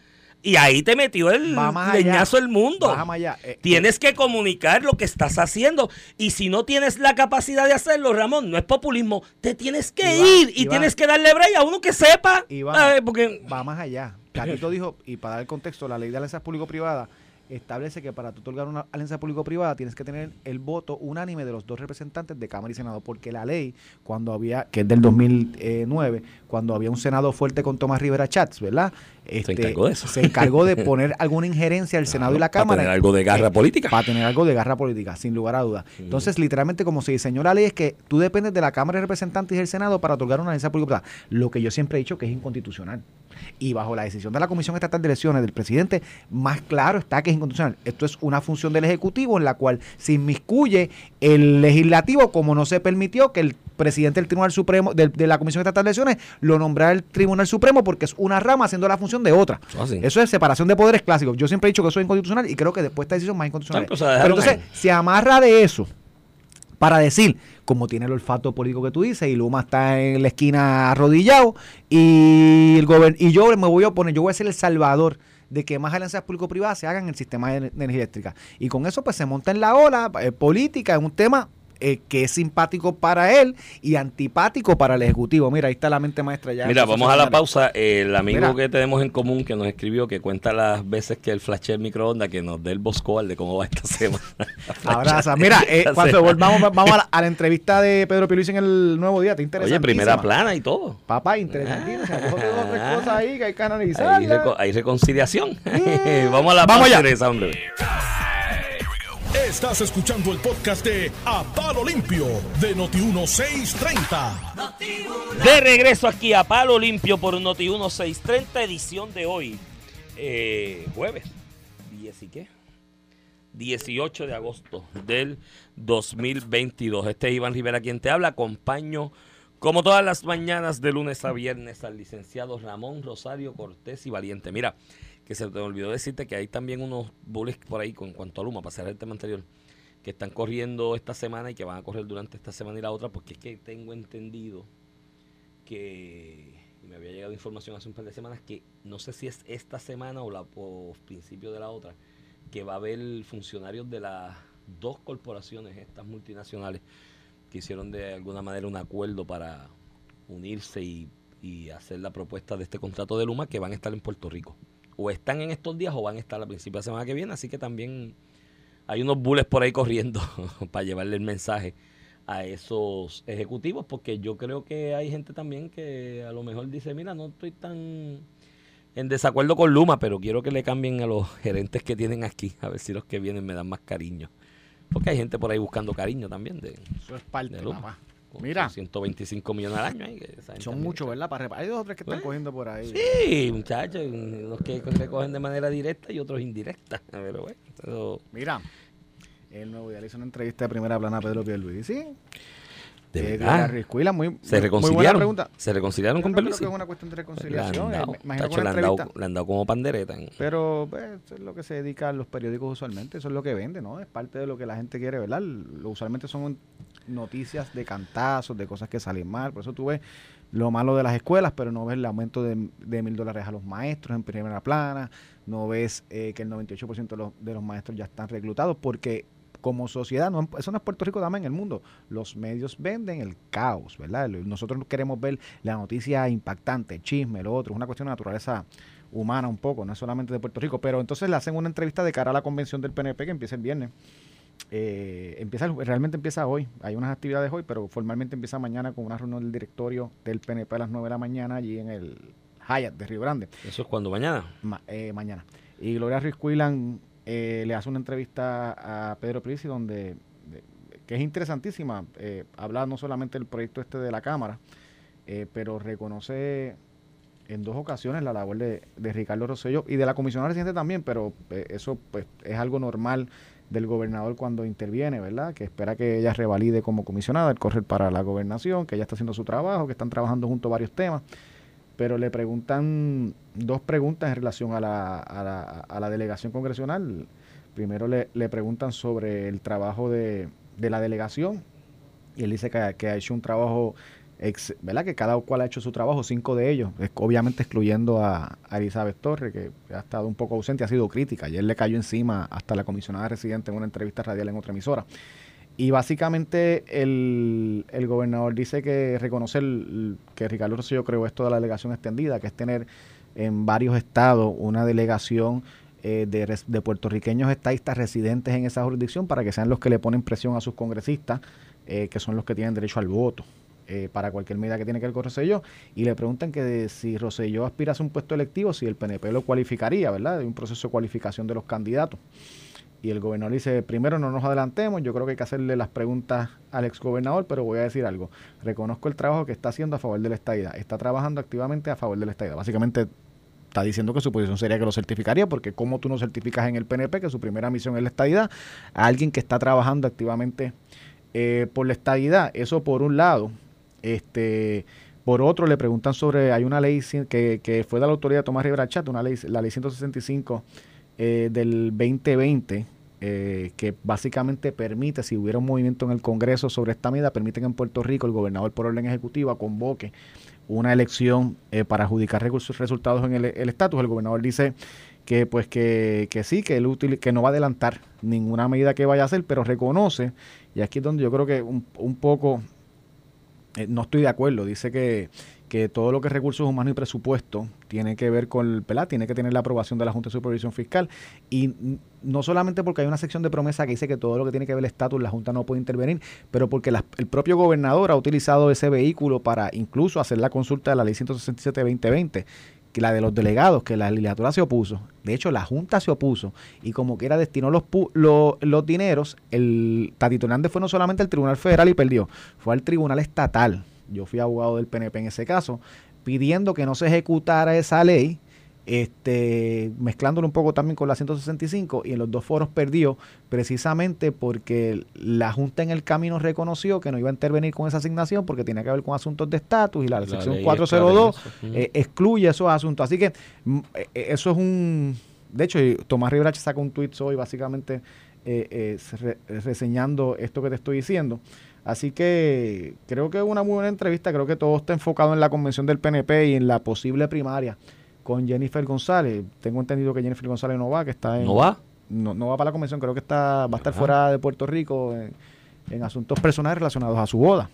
Y ahí te metió el leñazo el mundo. Eh, Tienes que comunicar lo que estás haciendo. Y si no tienes la capacidad de hacerlo, Ramón, no es populismo. Te tienes que Iván, ir y Iván. tienes que darle break a uno que sepa. Iván, va más allá. Dijo, y para dar el contexto, la ley de alianzas público-privadas establece que para tú otorgar una alianza público-privada tienes que tener el voto unánime de los dos representantes de Cámara y Senado, porque la ley, cuando había, que es del 2009, cuando había un Senado fuerte con Tomás Rivera Chats, ¿verdad? Este, encargó de eso. Se encargó de poner alguna injerencia al Senado y la para Cámara. tener algo de garra Eh, política. Para tener algo de garra política, sin lugar a dudas. Entonces, literalmente, como se diseñó la ley, es que tú dependes de la Cámara de Representantes y del Senado para otorgar una alianza pública. Lo que yo siempre he dicho que es inconstitucional. Y bajo la decisión de la Comisión Estatal de Elecciones del presidente, más claro está que es inconstitucional. Esto es una función del Ejecutivo en la cual se inmiscuye el legislativo, como no se permitió que el presidente del Tribunal Supremo, del- de, la Comisión Estatal de Elecciones, lo nombrara el Tribunal Supremo porque es una rama haciendo la función de otra. Eso así. Eso es separación de poderes clásicos. Yo siempre he dicho que eso es inconstitucional y creo que después esta decisión más inconstitucional. Claro, Pero entonces se amarra de eso para decir, como tiene el olfato político que tú dices, y Luma está en la esquina arrodillado, y el y yo me voy a oponer, yo voy a ser el salvador de que más alianzas público-privadas se hagan en el sistema de, de energía eléctrica. Y con eso pues se monta en la ola eh, política, en un tema eh, que es simpático para él y antipático para el Ejecutivo. Mira, ahí está la mente maestra ya. Mira, vamos a la pausa. El amigo Mira. que tenemos en común que nos escribió, que cuenta las veces que él flashea el microondas, que nos dé el boscoal de cómo va esta semana. Abraza. Mira, eh, cuando volvamos, vamos a la, a la entrevista de Pedro Pierluisi en el Nuevo Día. Te interesa. Oye, primera plana y todo. Papá, interesantísimo. Tres Ah. cosas ahí que hay que Hay, analizar. reco- hay reconciliación. vamos a la Vamos pausa Estás escuchando el podcast de A Palo Limpio de Noti1630. De regreso aquí a Palo Limpio por Noti 1630, edición de hoy. Eh, jueves. ¿10 y qué? 18 de agosto del 2022. Este es Iván Rivera quien te habla. Acompaño, como todas las mañanas, de lunes a viernes, al licenciado Ramón Rosario Cortés y Valiente. Mira, que se te olvidó decirte que hay también unos bullies por ahí con cuanto a Luma, para cerrar el tema anterior, que están corriendo esta semana y que van a correr durante esta semana y la otra, porque es que tengo entendido que y me había llegado información hace un par de semanas que no sé si es esta semana o la o principio de la otra que va a haber funcionarios de las dos corporaciones estas multinacionales que hicieron de alguna manera un acuerdo para unirse y, y hacer la propuesta de este contrato de Luma que van a estar en Puerto Rico o están en estos días o van a estar a principios de la semana que viene así que también hay unos bullets por ahí corriendo para llevarle el mensaje a esos ejecutivos, porque yo creo que hay gente también que a lo mejor dice, mira, no estoy tan en desacuerdo con Luma, pero quiero que le cambien a los gerentes que tienen aquí, a ver si los que vienen me dan más cariño. Porque hay gente por ahí buscando cariño también de, Eso es parte, de Luma. mamá. Mira. 125 millones al año. Son muchos, ¿verdad? Para Hay dos o tres que están Eh, cogiendo por ahí. Sí, muchachos, los que recogen de manera directa y otros indirecta. Pero bueno, eso- Mira, el nuevo día le hizo una entrevista de primera plana a Pedro Pierluisi. Sí. de verdad. muy, Se muy- muy buena reconciliaron. pregunta. Se reconciliaron Yo con no creo Pelusi. que es una cuestión de Le han reconciliación. eh, imagino tacho, le han dado- le han dado como pandereta. en- Pero pues, eso es lo que se dedican los periódicos usualmente, eso es lo que vende, ¿no? Es parte de lo que la gente quiere, ¿verdad? Lo, usualmente son noticias de cantazos, de cosas que salen mal, por eso tú ves lo malo de las escuelas, pero no ves el aumento de, mil dólares a los maestros en primera plana, no ves eh, que el 98% de los, de los maestros ya están reclutados, porque como sociedad, no, eso no es Puerto Rico, también en el mundo, los medios venden el caos, ¿verdad? Nosotros queremos ver la noticia impactante, el chisme, lo otro, es una cuestión de naturaleza humana un poco, no es solamente de Puerto Rico, pero entonces le hacen una entrevista de cara a la convención del PNP que empieza el viernes. Eh, empieza realmente empieza hoy, hay unas actividades hoy, pero formalmente empieza mañana con una reunión del directorio del PNP a las 9 de la mañana allí en el Hyatt de Río Grande, Eso es cuando mañana. ma- eh, mañana. Y Gloria Ruiz Cuilan eh, le hace una entrevista a Pedro Prisi donde, de- que es interesantísima, eh, habla no solamente del proyecto este de la Cámara, pero reconoce en dos ocasiones la labor de, de Ricardo Rosselló y de la comisionada residente también, pero eso pues es algo normal del gobernador cuando interviene, ¿verdad? Que espera que ella revalide como comisionada el correr para la gobernación, que ella está haciendo su trabajo, que están trabajando junto varios temas, pero le preguntan dos preguntas en relación a la, a la, a la delegación congresional. Primero le, le preguntan sobre el trabajo de, de la delegación y él dice que, que ha hecho un trabajo ex- ¿verdad? Que cada cual ha hecho su trabajo, cinco de ellos, obviamente excluyendo a, Elizabeth Torres, que ha estado un poco ausente, ha sido crítica. Ayer le cayó encima hasta la comisionada residente en una entrevista radial en otra emisora. Y básicamente el, el gobernador dice que reconoce que Ricardo Rosselló creó esto de la delegación extendida, que es tener en varios estados una delegación eh, de puertorriqueños estadistas residentes en esa jurisdicción para que sean los que le ponen presión a sus congresistas, eh, que son los que tienen derecho al voto eh, para cualquier medida que tiene que ver con Rosselló. Y le preguntan que de- si Rosselló aspira a un puesto electivo, si el PNP lo cualificaría, ¿verdad? Hay un proceso de cualificación de los candidatos. Y el gobernador dice, primero no nos adelantemos, yo creo que hay que hacerle las preguntas al exgobernador, pero voy a decir algo. Reconozco el trabajo que está haciendo a favor de la estadidad. Está trabajando activamente a favor de la estadidad. Básicamente está diciendo que su posición sería que lo certificaría, porque como tú no certificas en el PNP que su primera misión es la estadidad, a alguien que está trabajando activamente eh, por la estadidad, eso por un lado. Este, por otro, le preguntan sobre, hay una ley que, que fue de la autoridad de Tomás Rivera Chat, una ley, la ley 165 eh, del 2020, eh, que básicamente permite, si hubiera un movimiento en el Congreso sobre esta medida, permite que en Puerto Rico el gobernador por orden ejecutiva convoque una elección eh, para adjudicar recursos- resultados en el el estatus. El gobernador dice que pues que, que sí, que, él util- que no va a adelantar ninguna medida que vaya a hacer, pero reconoce, y aquí es donde yo creo que un, un poco eh, no estoy de acuerdo, dice que, que todo lo que es recursos humanos y presupuesto tiene que ver con, ¿verdad? Tiene que tener la aprobación de la Junta de Supervisión Fiscal y no solamente porque hay una sección de promesa que dice que todo lo que tiene que ver el estatus la Junta no puede intervenir, pero porque el propio gobernador ha utilizado ese vehículo para incluso hacer la consulta de la Ley 167-2020 la de los delegados, que la legislatura se opuso. De hecho, la Junta se opuso y como quiera destinó los, pu- lo- los dineros, el Tatito Hernández fue no solamente al Tribunal Federal y perdió, fue al Tribunal Estatal. Yo fui abogado del PNP en ese caso, pidiendo que no se ejecutara esa ley, este, mezclándolo un poco también con la 165 y en los dos foros perdió precisamente porque la Junta en el camino reconoció que no iba a intervenir con esa asignación porque tenía que ver con asuntos de estatus y la, La sección ley 402 es clara en eso. eh, excluye esos asuntos. Así que mm, eh, eh, eso es un... De hecho, Tomás Rivera sacó un tweet hoy básicamente eh, eh, se re- reseñando esto que te estoy diciendo. Así que creo que es una muy buena entrevista. Creo que todo está enfocado en la convención del PNP y en la posible primaria con Jennifer González. Tengo entendido que Jennifer González no va, que está en... ¿No va? No, no va para la convención, creo que está va a estar Ajá. fuera de Puerto Rico en, en asuntos personales relacionados a su boda.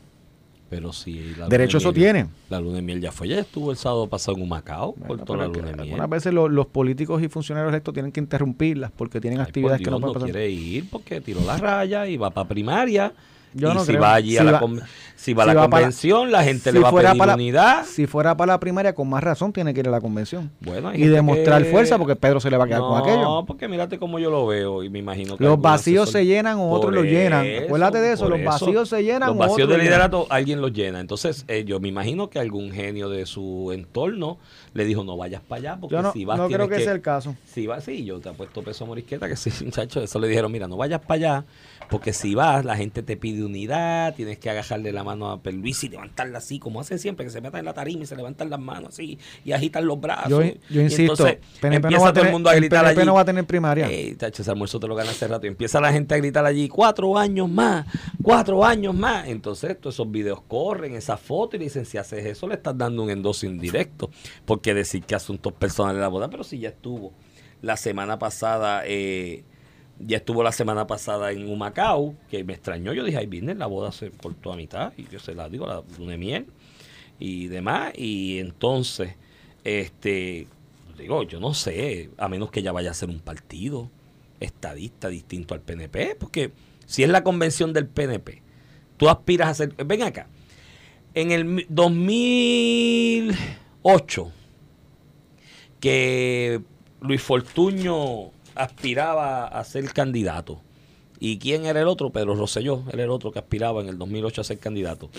Pero si la Derecho eso miel- tiene. La luna de miel ya fue, ya estuvo el sábado pasado en Humacao, Bueno, por toda la luna de miel. Algunas veces lo- los políticos y funcionarios electos tienen que interrumpirlas porque tienen Ay, actividades que Dios, no no pueden pasar. quiere ir porque tiró la raya y va para primaria. Yo y no si creo. va allí a la, va- con- si va a si la va para la- convención, la gente le va a pedir para unidad. Si fuera para la primaria, con más razón tiene que ir a la convención. Bueno, y demostrar que- fuerza porque Pedro se le va a quedar no, con aquello. porque mírate cómo yo lo veo y me imagino que Los vacíos se llenan o otros los llenan. Acuérdate de eso, los vacíos se llenan Los o vacíos de liderato alguien los llena. Entonces, eh, yo me imagino que algún genio de su entorno le dijo, no vayas para allá porque Yo no, si vas no creo tienes que sea el caso. si vas, sí, yo te apuesto peso a morisqueta que sí, muchacho, eso le dijeron, mira, no vayas para allá, porque si vas, la gente te pide unidad, tienes que agarrarle la mano a Perluisi y levantarla así, como hacen siempre, que se metan en la tarima y se levantan las manos así, y agitan los brazos. Yo, insisto, entonces PNP empieza no va a todo tener, el mundo a el gritar PNP allí. no va a tener primaria. Ey, tacho, ese almuerzo te lo gana hace rato. Y empieza la gente a gritar allí, cuatro años más, cuatro años más. Entonces, todos esos videos corren, esas fotos, y le dicen, si haces eso, le estás dando un endoso indirecto. Porque decir que asuntos personales de la boda, pero si ya estuvo la semana pasada, eh, ya estuvo la semana pasada en Humacao, que me extrañó. Yo dije, ay, viene, la boda se cortó a mitad, y yo se la digo, la luna miel y demás. Y entonces, este, digo, yo no sé, a menos que ella vaya a ser un partido estadista distinto al PNP, porque si es la convención del PNP, tú aspiras a ser, ven acá, en el mi- 2008, que Luis Fortuño aspiraba a ser candidato. ¿Y quién era el otro? Pedro Rosselló, era el otro que aspiraba en el 2008 a ser candidato.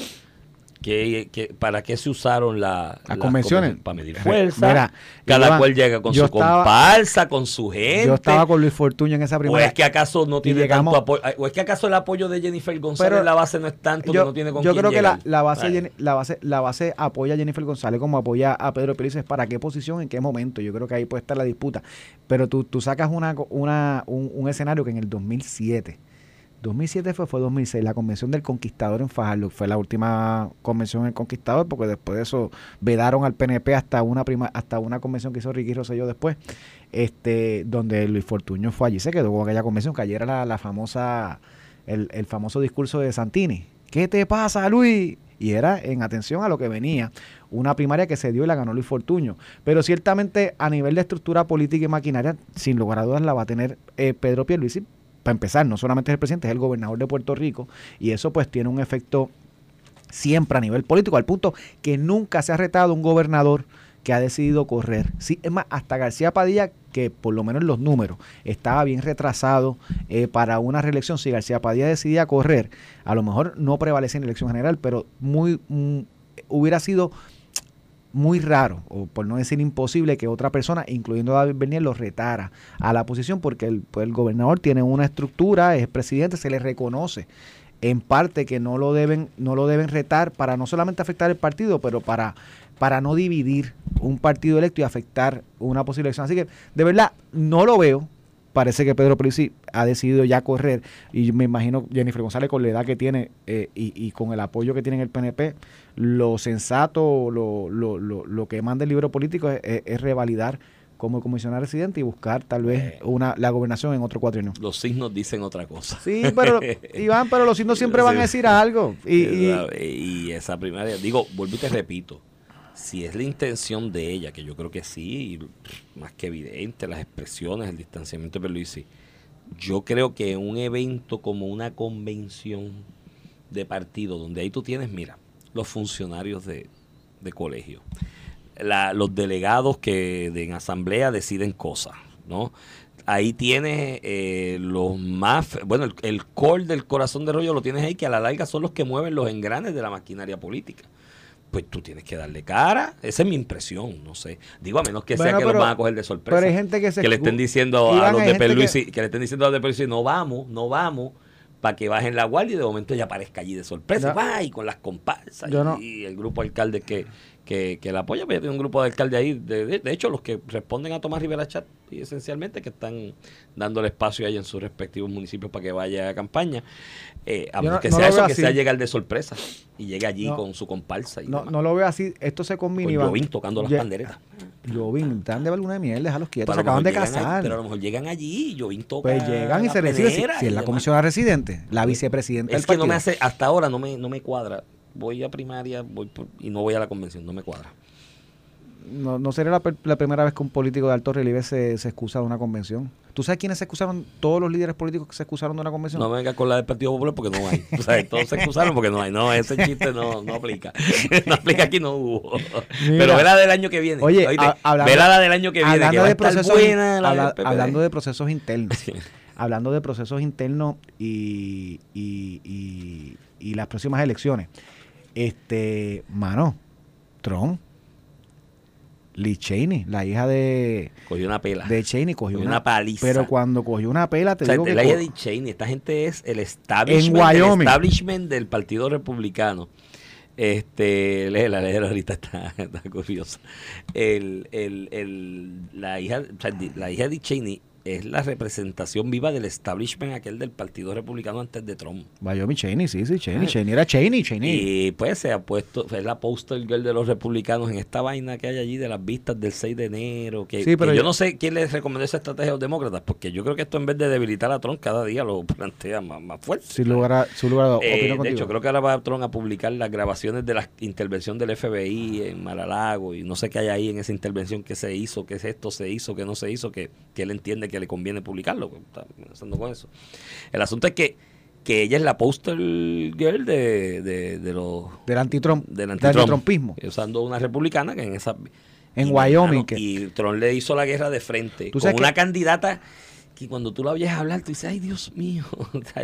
¿Qué, qué- para qué se usaron la- Las convenciones. Para medir fuerza. mira, Cada Iván, cual llega con su estaba- comparsa, con su gente. Yo estaba con Luis Fortuño en esa ¿O primaria. es que acaso no tiene llegamos- tanto apoyo? ¿O es que acaso el apoyo de Jennifer González Pero en la base no es tanto yo, que no tiene con yo quién creo que la, base, la base la base apoya a Jennifer González como apoya a Pedro Pérez para qué posición en qué momento yo creo que ahí puede estar la disputa pero tú, tú sacas una, una un, un escenario que en el 2007 2007 fue, fue 2006, la convención del Conquistador en Fajardo, fue la última convención del Conquistador, porque después de eso vedaron al PNP hasta una prima, hasta una convención que hizo Ricky Rosselló después, este, donde Luis Fortuño fue allí, se quedó con aquella convención, que ayer era la, la famosa, el, el famoso discurso de Santini. ¿Qué te pasa, Luis? Y era en atención a lo que venía, una primaria que se dio y la ganó Luis Fortuño. Pero ciertamente a nivel de estructura política y maquinaria, sin lugar a dudas la va a tener eh, Pedro Pierluisi para empezar, no solamente es el presidente, es el gobernador de Puerto Rico y eso pues tiene un efecto siempre a nivel político, al punto que nunca se ha retado un gobernador que ha decidido correr. Sí, es más, hasta García Padilla, que por lo menos en los números estaba bien retrasado eh, para una reelección, si García Padilla decidía correr, a lo mejor no prevalece en elección general, pero muy mm, hubiera sido muy raro, o por no decir imposible, que otra persona, incluyendo David Bernier, lo retara a la posición porque el, pues, el gobernador tiene una estructura, es presidente, se le reconoce en parte que no lo deben, no lo deben retar para no solamente afectar el partido, pero para, para no dividir un partido electo y afectar una posible elección. Así que, de verdad, no lo veo. Parece que Pedro Prisi ha decidido ya correr y me imagino Jennifer González con la edad que tiene eh, y, y con el apoyo que tiene en el PNP, lo sensato, lo, lo, lo, lo que manda el libro político es, es- es revalidar como comisionado residente y buscar tal vez una la gobernación en otro cuatrienio. Los signos dicen otra cosa. Sí, pero Iván, pero los signos siempre van a decir algo. Y, y- y esa primaria, digo, vuelvo y te repito, si es la intención de ella, que yo creo que sí, más que evidente, las expresiones, el distanciamiento de Pierluisi, yo creo que un evento como una convención de partido, donde ahí tú tienes, mira, los funcionarios de, de colegio, la- los delegados que de, en asamblea deciden cosas, ¿no? Ahí tienes eh, los más, bueno, el, el core del corazón de rollo lo tienes ahí, que a la larga son los que mueven los engranes de la maquinaria política. Pues tú tienes que darle cara, esa es mi impresión, no sé. Digo, a menos que sea que pero- los van a coger de sorpresa. pero hay gente que se le excu- estén diciendo a los de gente que- Perluisi, que... le estén diciendo a los de Perluisi, no vamos, no vamos, para que bajen la guardia y de momento ella aparezca allí de sorpresa, Ya. va, y con las comparsas y, no- y el grupo de alcaldes que, que, que la apoya, ya tiene un grupo de alcaldes ahí, de, de- de hecho los que responden a Tomás Rivera Chat, y esencialmente que están dándole espacio ahí en sus respectivos municipios para que vaya a campaña, eh, a Yo menos no- sea eso, que así. sea llegar de sorpresa y llegue allí No. con su comparsa y no, no lo veo así. Esto se combina, Con. Jovín tocando las Ye- panderetas. Jovín, están de alguna mierda, déjalos quietos. Pero Se acaban de casar. pero a lo mejor llegan allí y Jovín toca Pues llegan y se reciben. Si, si es la comisionada residente, la vicepresidenta Es del que no me hace, hasta ahora no me, no me cuadra. Voy a primaria voy por- y no voy a la convención, no me cuadra. No, no sería la, primera vez que un político de alto relieve se, se excusa de una convención. ¿Tú sabes quiénes se excusaron? Todos los líderes políticos que se excusaron de una convención. No me venga con la del Partido Popular porque no hay. Sea, todos se excusaron porque no hay. No, ese chiste no, no aplica. No aplica aquí, no hubo. Mira. Pero vela del año que viene. Oye, Oíste, a- hablando- vela la del año que viene. hablando de procesos, buena la habla- del PPD. hablando de procesos internos, hablando de procesos internos y, y, y- y las próximas elecciones, este, mano, Trump, Lee Cheney, la hija de, Cogió una pela. de Cheney, cogió Cogió una, una paliza. Pero cuando cogió una pela, te O sea, digo que la hija de Cheney, esta gente es el establishment, En Wyoming. el establishment del Partido Republicano. Este, léela, léela ahorita, está, está curiosa. El, el, el, la, hija, o sea, di- la hija de Cheney es la representación viva del establishment aquel del Partido Republicano antes de Trump. Wyoming Cheney, sí, sí, Cheney, Cheney era Cheney, Cheney. Y pues se ha puesto, es la poster girl de los republicanos en esta vaina que hay allí de las vistas del 6 de enero. Que, Sí, pero que yo yo- no sé quién les recomendó esa estrategia a los demócratas, porque yo creo que esto en vez de debilitar a Trump cada día lo plantea más, más fuerte. Sin lugar a, sin lugar a Eh, opino de contigo. hecho, creo que ahora va Trump a publicar las grabaciones de la intervención del FBI en Maralago y no sé qué hay ahí en esa intervención que se hizo, que es esto se hizo, que no se hizo, que, que él entiende que le conviene publicarlo. que Está pensando con eso. El asunto es que, que ella es la poster girl de, de, de los del antitrump, del del antitrump, antitrumpismo. usando una republicana que en esa En y, Wyoming, que- y Trump le hizo la guerra de frente Tú con sabes una que- candidata que cuando tú la oyes hablar tú dices ay Dios mío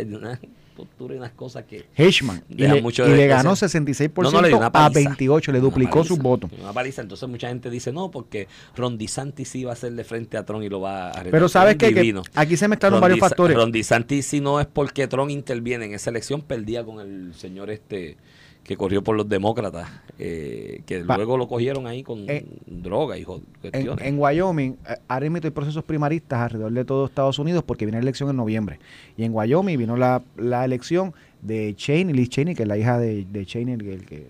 postura y unas cosas que Hitchman. Y le, mucho y de- le de ganó ese- 66% No, no, le a paliza. 28, le duplicó sus votos. Una paliza, entonces mucha gente dice no, porque Ron DeSantis sí va a hacerle frente a Trump y lo va a arreglar. Pero sabes Es que, aquí se mezclaron Ron varios factores. Ron DeSantis si no es porque Trump interviene en esa elección, perdía con el señor este que corrió por los demócratas, eh, que Pa- luego lo cogieron ahí con Eh, droga y En, cuestiones. en Wyoming, eh, ahora mismo hay procesos primaristas alrededor de todo Estados Unidos porque viene la elección en noviembre. Y en Wyoming vino la, la elección de Cheney, Liz Cheney, que es la hija de, de Cheney, el, que,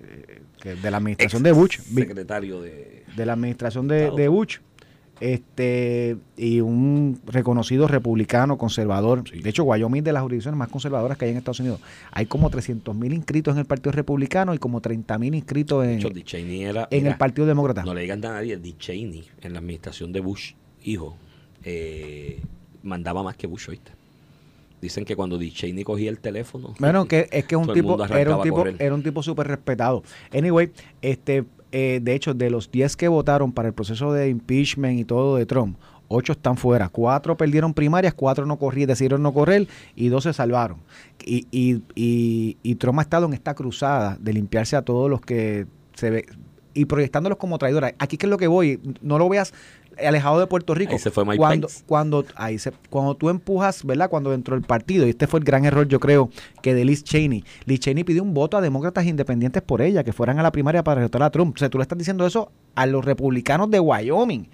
que- de la administración de Bush. Secretario de de la administración de, de Bush este y un reconocido republicano conservador. Sí. De hecho, Wyoming es de las jurisdicciones más conservadoras que hay en Estados Unidos. Hay como 300 mil inscritos en el Partido Republicano y como 30 mil inscritos de en, hecho, era en el Partido Demócrata. No le digan a nadie, Dick Cheney en la administración de Bush, hijo, eh, mandaba más que Bush, ¿oíste? Dicen que cuando Dick Cheney cogía el teléfono. Bueno, que es que es un tipo, un era un tipo súper respetado. Anyway, este, eh, de hecho, de los 10 que votaron para el proceso de impeachment y todo de Trump, 8 están fuera. 4 perdieron primarias, 4 no corrieron, decidieron no correr y 2 se salvaron. Y, y, y, y Trump ha estado en esta cruzada de limpiarse a todos los que se ve y proyectándolos como traidores. Aquí que es lo que voy, no lo veas alejado de Puerto Rico. Ahí se fue Mike cuando, Pence. cuando ahí se, cuando tú empujas, ¿verdad? Cuando dentro del partido, y este fue el gran error, yo creo, que de Liz Cheney. Liz Cheney pidió un voto a demócratas independientes por ella, que fueran a la primaria para derrotar a Trump. O sea, tú le estás diciendo eso a los republicanos de Wyoming.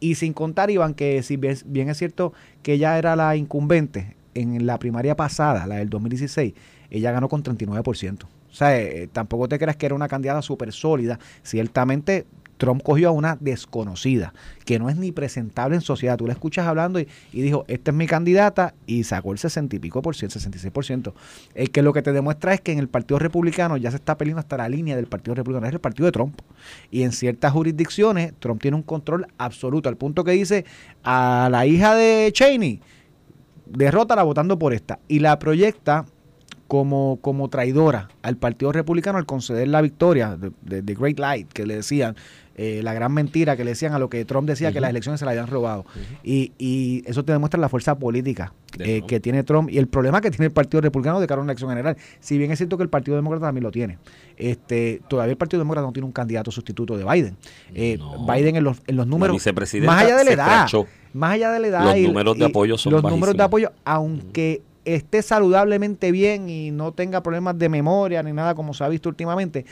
Y sin contar, Iván, que si bien, bien es cierto que ella era la incumbente en la primaria pasada, la del 2016, ella ganó con 39%. O sea, eh, tampoco te creas que era una candidata súper sólida. Ciertamente Trump cogió a una desconocida que no es ni presentable en sociedad. Tú la escuchas hablando y, dijo, esta es mi candidata y sacó el 60 y pico por ciento, 66 por ciento. El que lo que te demuestra es que en el Partido Republicano ya se está peleando hasta la línea del Partido Republicano, es el partido de Trump. Y en ciertas jurisdicciones Trump tiene un control absoluto, al punto que dice a la hija de Cheney, derrótala votando por esta. Y la proyecta como, como traidora al Partido Republicano al conceder la victoria de, de, Great Light, que le decían, eh, la gran mentira que le decían a lo que Trump decía que las elecciones se la habían robado. y, y, eso te demuestra la fuerza política eh, que tiene Trump y el problema que tiene el Partido Republicano de cara a una elección general. Si bien es cierto que el Partido Demócrata también lo tiene, este todavía el Partido Demócrata no tiene un candidato sustituto de Biden. Eh, Biden en los, en los números, más allá de la edad, más allá de la edad, los números de apoyo son los números de apoyo, aunque esté saludablemente bien y no tenga problemas de memoria ni nada como se ha visto últimamente,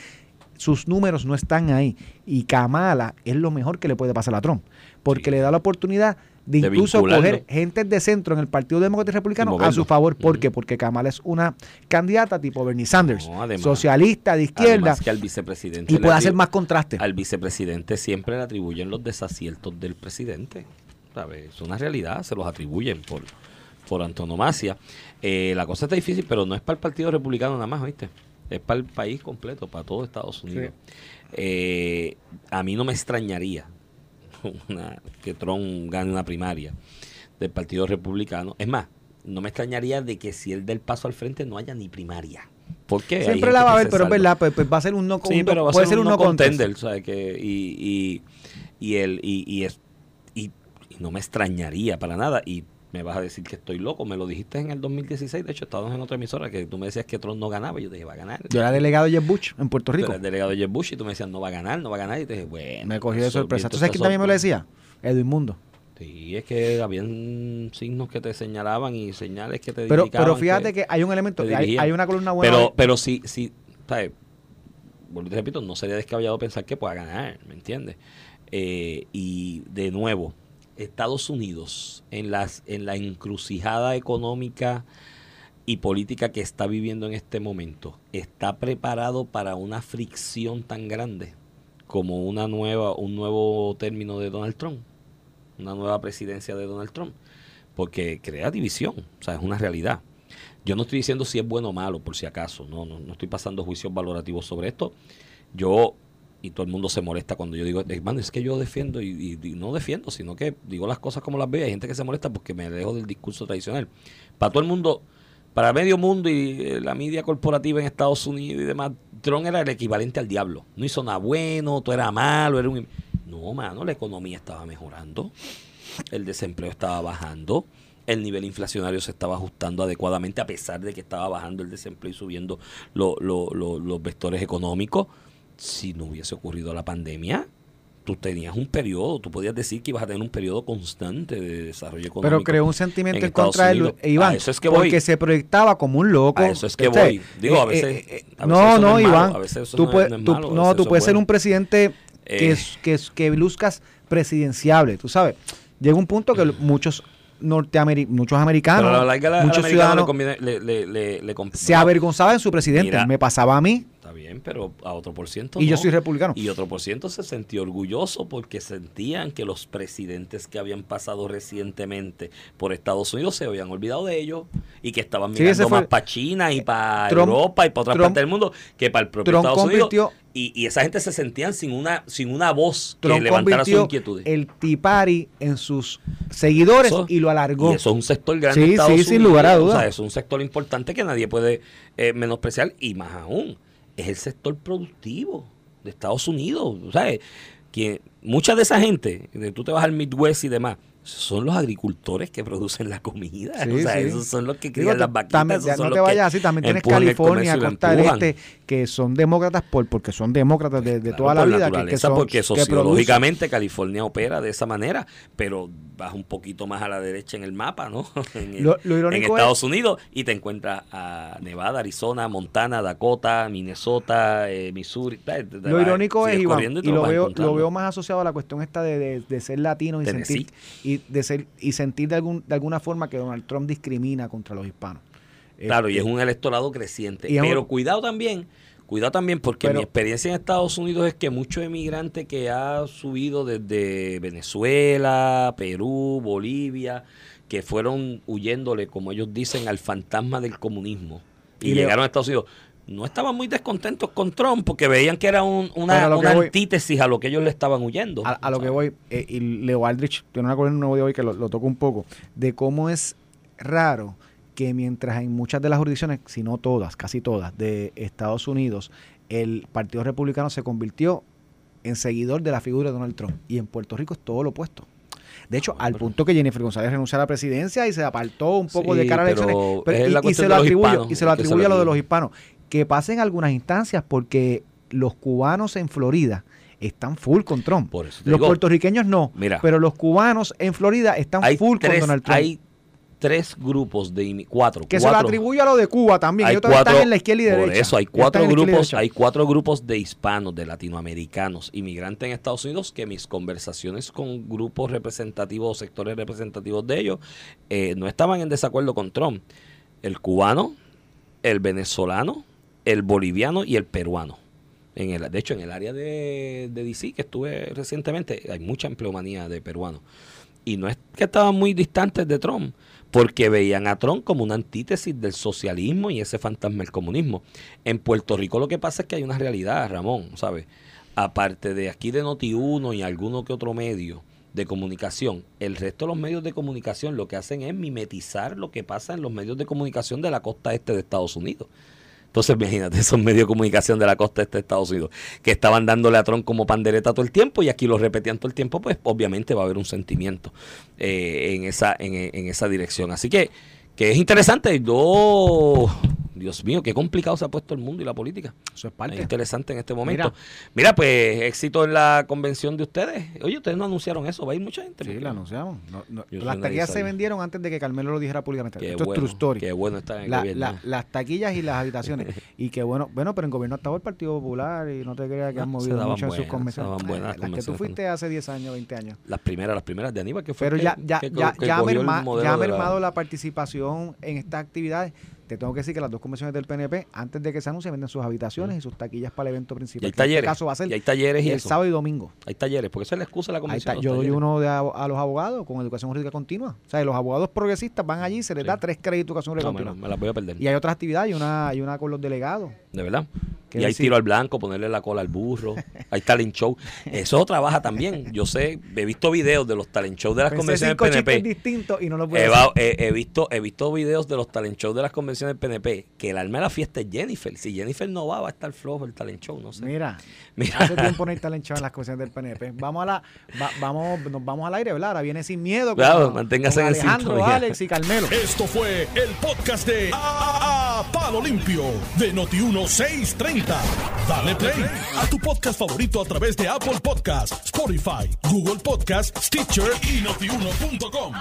sus números no están ahí. Y Kamala es lo mejor que le puede pasar a Trump, porque le da la oportunidad de, incluso coger gente de centro en el Partido Demócrata y Republicano a su favor. ¿Por qué? Porque Kamala es una candidata tipo Bernie Sanders, socialista de izquierda. Que al vicepresidente y puede hacer más contraste. Al vicepresidente siempre le atribuyen los desaciertos del presidente. Es una realidad, se los atribuyen por, por antonomasia. Eh, la cosa está difícil, pero no es para el Partido Republicano nada más, ¿viste? Es para el país completo, para todo Estados Unidos. Eh, a mí no me extrañaría que Trump gane una primaria del Partido Republicano. Es más, no me extrañaría de que si él dé el paso al frente no haya ni primaria. ¿Por qué? Siempre la va a haber, pero es verdad, pues, pues, va a ser un no sí, pero va a ser un, no contender, Que, y, y, y, el, y, y, es, y, no me extrañaría para nada. Y me vas a decir que estoy loco. Me lo dijiste en el 2016. De hecho, estábamos en otra emisora que tú me decías que Trump no ganaba. Y yo te dije, va a ganar. Yo era delegado de Jeb Bush en Puerto Rico. Yo era delegado de Jeb Bush y tú me decías, no va a ganar, no va a ganar. Y te dije, bueno. Me cogió de sorpresa. ¿Tú sabes quién también me lo decía? Edwin Mundo. Sí, es que habían signos que te señalaban y señales que te pero, Pero fíjate que, hay un elemento, hay, hay, una columna buena. Pero, pero sí, sí, ¿sabes? Vuelvo te repito, no sería descabellado pensar que pueda ganar, ¿me entiendes? Eh, y de nuevo, Estados Unidos en, las, en la encrucijada económica y política que está viviendo en este momento, está preparado para una fricción tan grande como una nueva, un nuevo término de Donald Trump, una nueva presidencia de Donald Trump, porque crea división, o sea, es una realidad. Yo no estoy diciendo si es bueno o malo, por si acaso, no, no, no estoy pasando juicios valorativos sobre esto. Yo y todo el mundo se molesta cuando yo digo, hermano, es que yo defiendo y, no defiendo, sino que digo las cosas como las veo. Hay gente que se molesta porque me dejo del discurso tradicional. Para todo el mundo, para medio mundo y eh, la media corporativa en Estados Unidos y demás, Trump era el equivalente al diablo. No hizo nada bueno, todo era malo, era un... No, mano, la economía estaba mejorando, el desempleo estaba bajando, el nivel inflacionario se estaba ajustando adecuadamente a pesar de que estaba bajando el desempleo y subiendo los vectores económicos si no hubiese ocurrido la pandemia, tú tenías un periodo, tú podías decir que ibas a tener un periodo constante de desarrollo económico. Pero creó un sentimiento en, contra de Iván, eso es que porque se proyectaba como un loco. A eso es que voy. Digo, a veces, eh, eh, no, no, Iván, tú, no, tú puedes ser un presidente que, eh. que, que luzcas presidenciable, tú sabes. Llega un punto que muchos norteamericanos, muchos americanos, muchos ciudadanos se avergonzaban en su presidente. Me pasaba a mí bien, pero a otro por ciento. Y yo soy republicano. Y otro por ciento se sentía orgulloso porque sentían que los presidentes que habían pasado recientemente por Estados Unidos se habían olvidado de ellos y que estaban mirando más para China y para Europa y para otras partes del mundo que para el propio Estados Unidos. Y, esa gente se sentían sin una sin una voz que levantara sus inquietudes. El tipari en sus seguidores y lo alargó. Y eso es un sector grande sí, sí, sin lugar a dudas. O sea, es un sector importante que nadie puede eh, menospreciar y más aún es el sector productivo de Estados Unidos. ¿sabes? Que mucha de esa gente, tú te vas al Midwest y demás, son los agricultores que producen la comida. o sea, esos son los que crían las vaquitas. no te vayas así, también tienes California, Costa del Este, que son demócratas por, porque son demócratas de, toda la vida. Que, son, porque sociológicamente California opera de esa manera, pero vas un poquito más a la derecha en el mapa, ¿no? en, Estados Unidos y te encuentras a Nevada, Arizona, Montana, Dakota, Minnesota, eh, Missouri. Lo irónico es, Iván, y, lo, veo, lo veo más asociado a la cuestión esta de, ser latino y sentir y de ser y sentir de algún de alguna forma que Donald Trump discrimina contra los hispanos. Claro, y es este, un electorado creciente. Pero cuidado también Cuidado también porque Pero- mi experiencia en Estados Unidos es que muchos emigrantes que ha subido desde Venezuela, Perú, Bolivia, que fueron huyéndole, como ellos dicen, al fantasma del comunismo y, llegaron a Estados Unidos. No estaban muy descontentos con Trump porque veían que era un- una, a voy- antítesis a lo que ellos le estaban huyendo. A, a lo que voy, eh, y Leo Aldrich tiene una columna nueva de hoy que lo, lo toco un poco, de cómo es raro que mientras en muchas de las jurisdicciones, si no todas, casi todas, de Estados Unidos, el Partido Republicano se convirtió en seguidor de la figura de Donald Trump. Y en Puerto Rico es todo lo opuesto. De hecho, al punto que Jennifer González renunció a la presidencia y se apartó un poco Sí, de cara a elecciones. Pero- y, se lo atribuye, hispanos, y se lo atribuye a lo de los hispanos. Que pasen algunas instancias porque los cubanos en Florida están full con Trump. Por eso Los digo, puertorriqueños no. Mira. pero los cubanos en Florida están hay full tres, con Donald Trump. hay tres grupos de cuatro, que se lo cuatro- atribuye a lo de Cuba también. hay Ellos también están en la izquierda y por derecha. eso hay cuatro grupos, hay cuatro grupos de hispanos, de latinoamericanos, inmigrantes en Estados Unidos, que mis conversaciones con grupos representativos o sectores representativos de ellos eh, no estaban en desacuerdo con Trump. El cubano, el venezolano, el boliviano y el peruano. En el, de hecho, en el área de, de DC que estuve recientemente, hay mucha empleomanía de peruanos. Y no es que estaban muy distantes de Trump, porque veían a Trump como una antítesis del socialismo y ese fantasma del comunismo. En Puerto Rico lo que pasa es que hay una realidad, Ramón, ¿sabes? Aparte de aquí de Noti1 y alguno que otro medio de comunicación, el resto de los medios de comunicación lo que hacen es mimetizar lo que pasa en los medios de comunicación de la costa este de Estados Unidos. Entonces, imagínate, esos medios de comunicación de la costa este de Estados Unidos que estaban dándole a Trump como pandereta todo el tiempo y aquí lo repetían todo el tiempo, pues obviamente va a haber un sentimiento eh, en, esa, en, esa dirección. Así que, que es interesante. Yo, Dios mío, qué complicado se ha puesto el mundo y la política. Eso es Es parte. interesante en este momento. Mira. Mira. pues éxito en la convención de ustedes. Oye, ustedes no anunciaron eso, va a ir mucha gente. Sí, lo anunciamos. No, no, Yo las taquillas se vendieron antes de que Carmelo lo dijera públicamente. Qué Esto bueno, es true story. Qué bueno estar en el La- gobierno. la- las taquillas y las habitaciones. y que bueno, bueno, pero en gobierno estaba el Partido Popular y no te creas que No, han se movido mucho en sus se convenciones. daban buenas Ah, las que tú fuiste hace 10 años, 20 años. Las primeras, las primeras de Aníbal, que fue Pero que- ya, ya, que- ya, que ya, merma- ya ha la- mermado la participación en estas actividades. Te tengo que decir que las dos convenciones del PNP, antes de que se anuncie, venden sus habitaciones y sus taquillas para el evento Y principal. hay que en este talleres. caso va a ser y hay talleres y el eso. sábado y domingo. Hay talleres, porque esa es la excusa de la convención. Yo doy uno de a, a los abogados con educación jurídica continua. O sea, los abogados progresistas van allí, se les Sí. da tres créditos de educación jurídica No, me, continua. me las voy a perder. Y hay otras actividades, hay una, hay una con los delegados. De verdad. ¿Qué Y hay decir? tiro al blanco, ponerle la cola al burro. Hay talent show. Eso trabaja también. Yo sé, he visto videos de los talent shows de las Pensé convenciones del PNP. distintos y no los voy He, he- he visto, he visto videos de los talent shows de las convenciones del PNP. Que el alma de la fiesta es Jennifer. Si Jennifer no va, va a estar flojo el talent show. No sé. Mira, Mira. hace tiempo no hay talento en las convenciones del PNP. Vamos a la, va- vamos, nos vamos al aire, ¿verdad? Ahora viene sin miedo. con- Claro, manténgase con en Alejandro, sintonía. Alex y Carmelo. Esto fue el podcast de A, A- Palo Limpio de Noti1630. Dale play a tu podcast favorito a través de Apple Podcasts, Spotify, Google Podcasts, Stitcher y notiuno.com.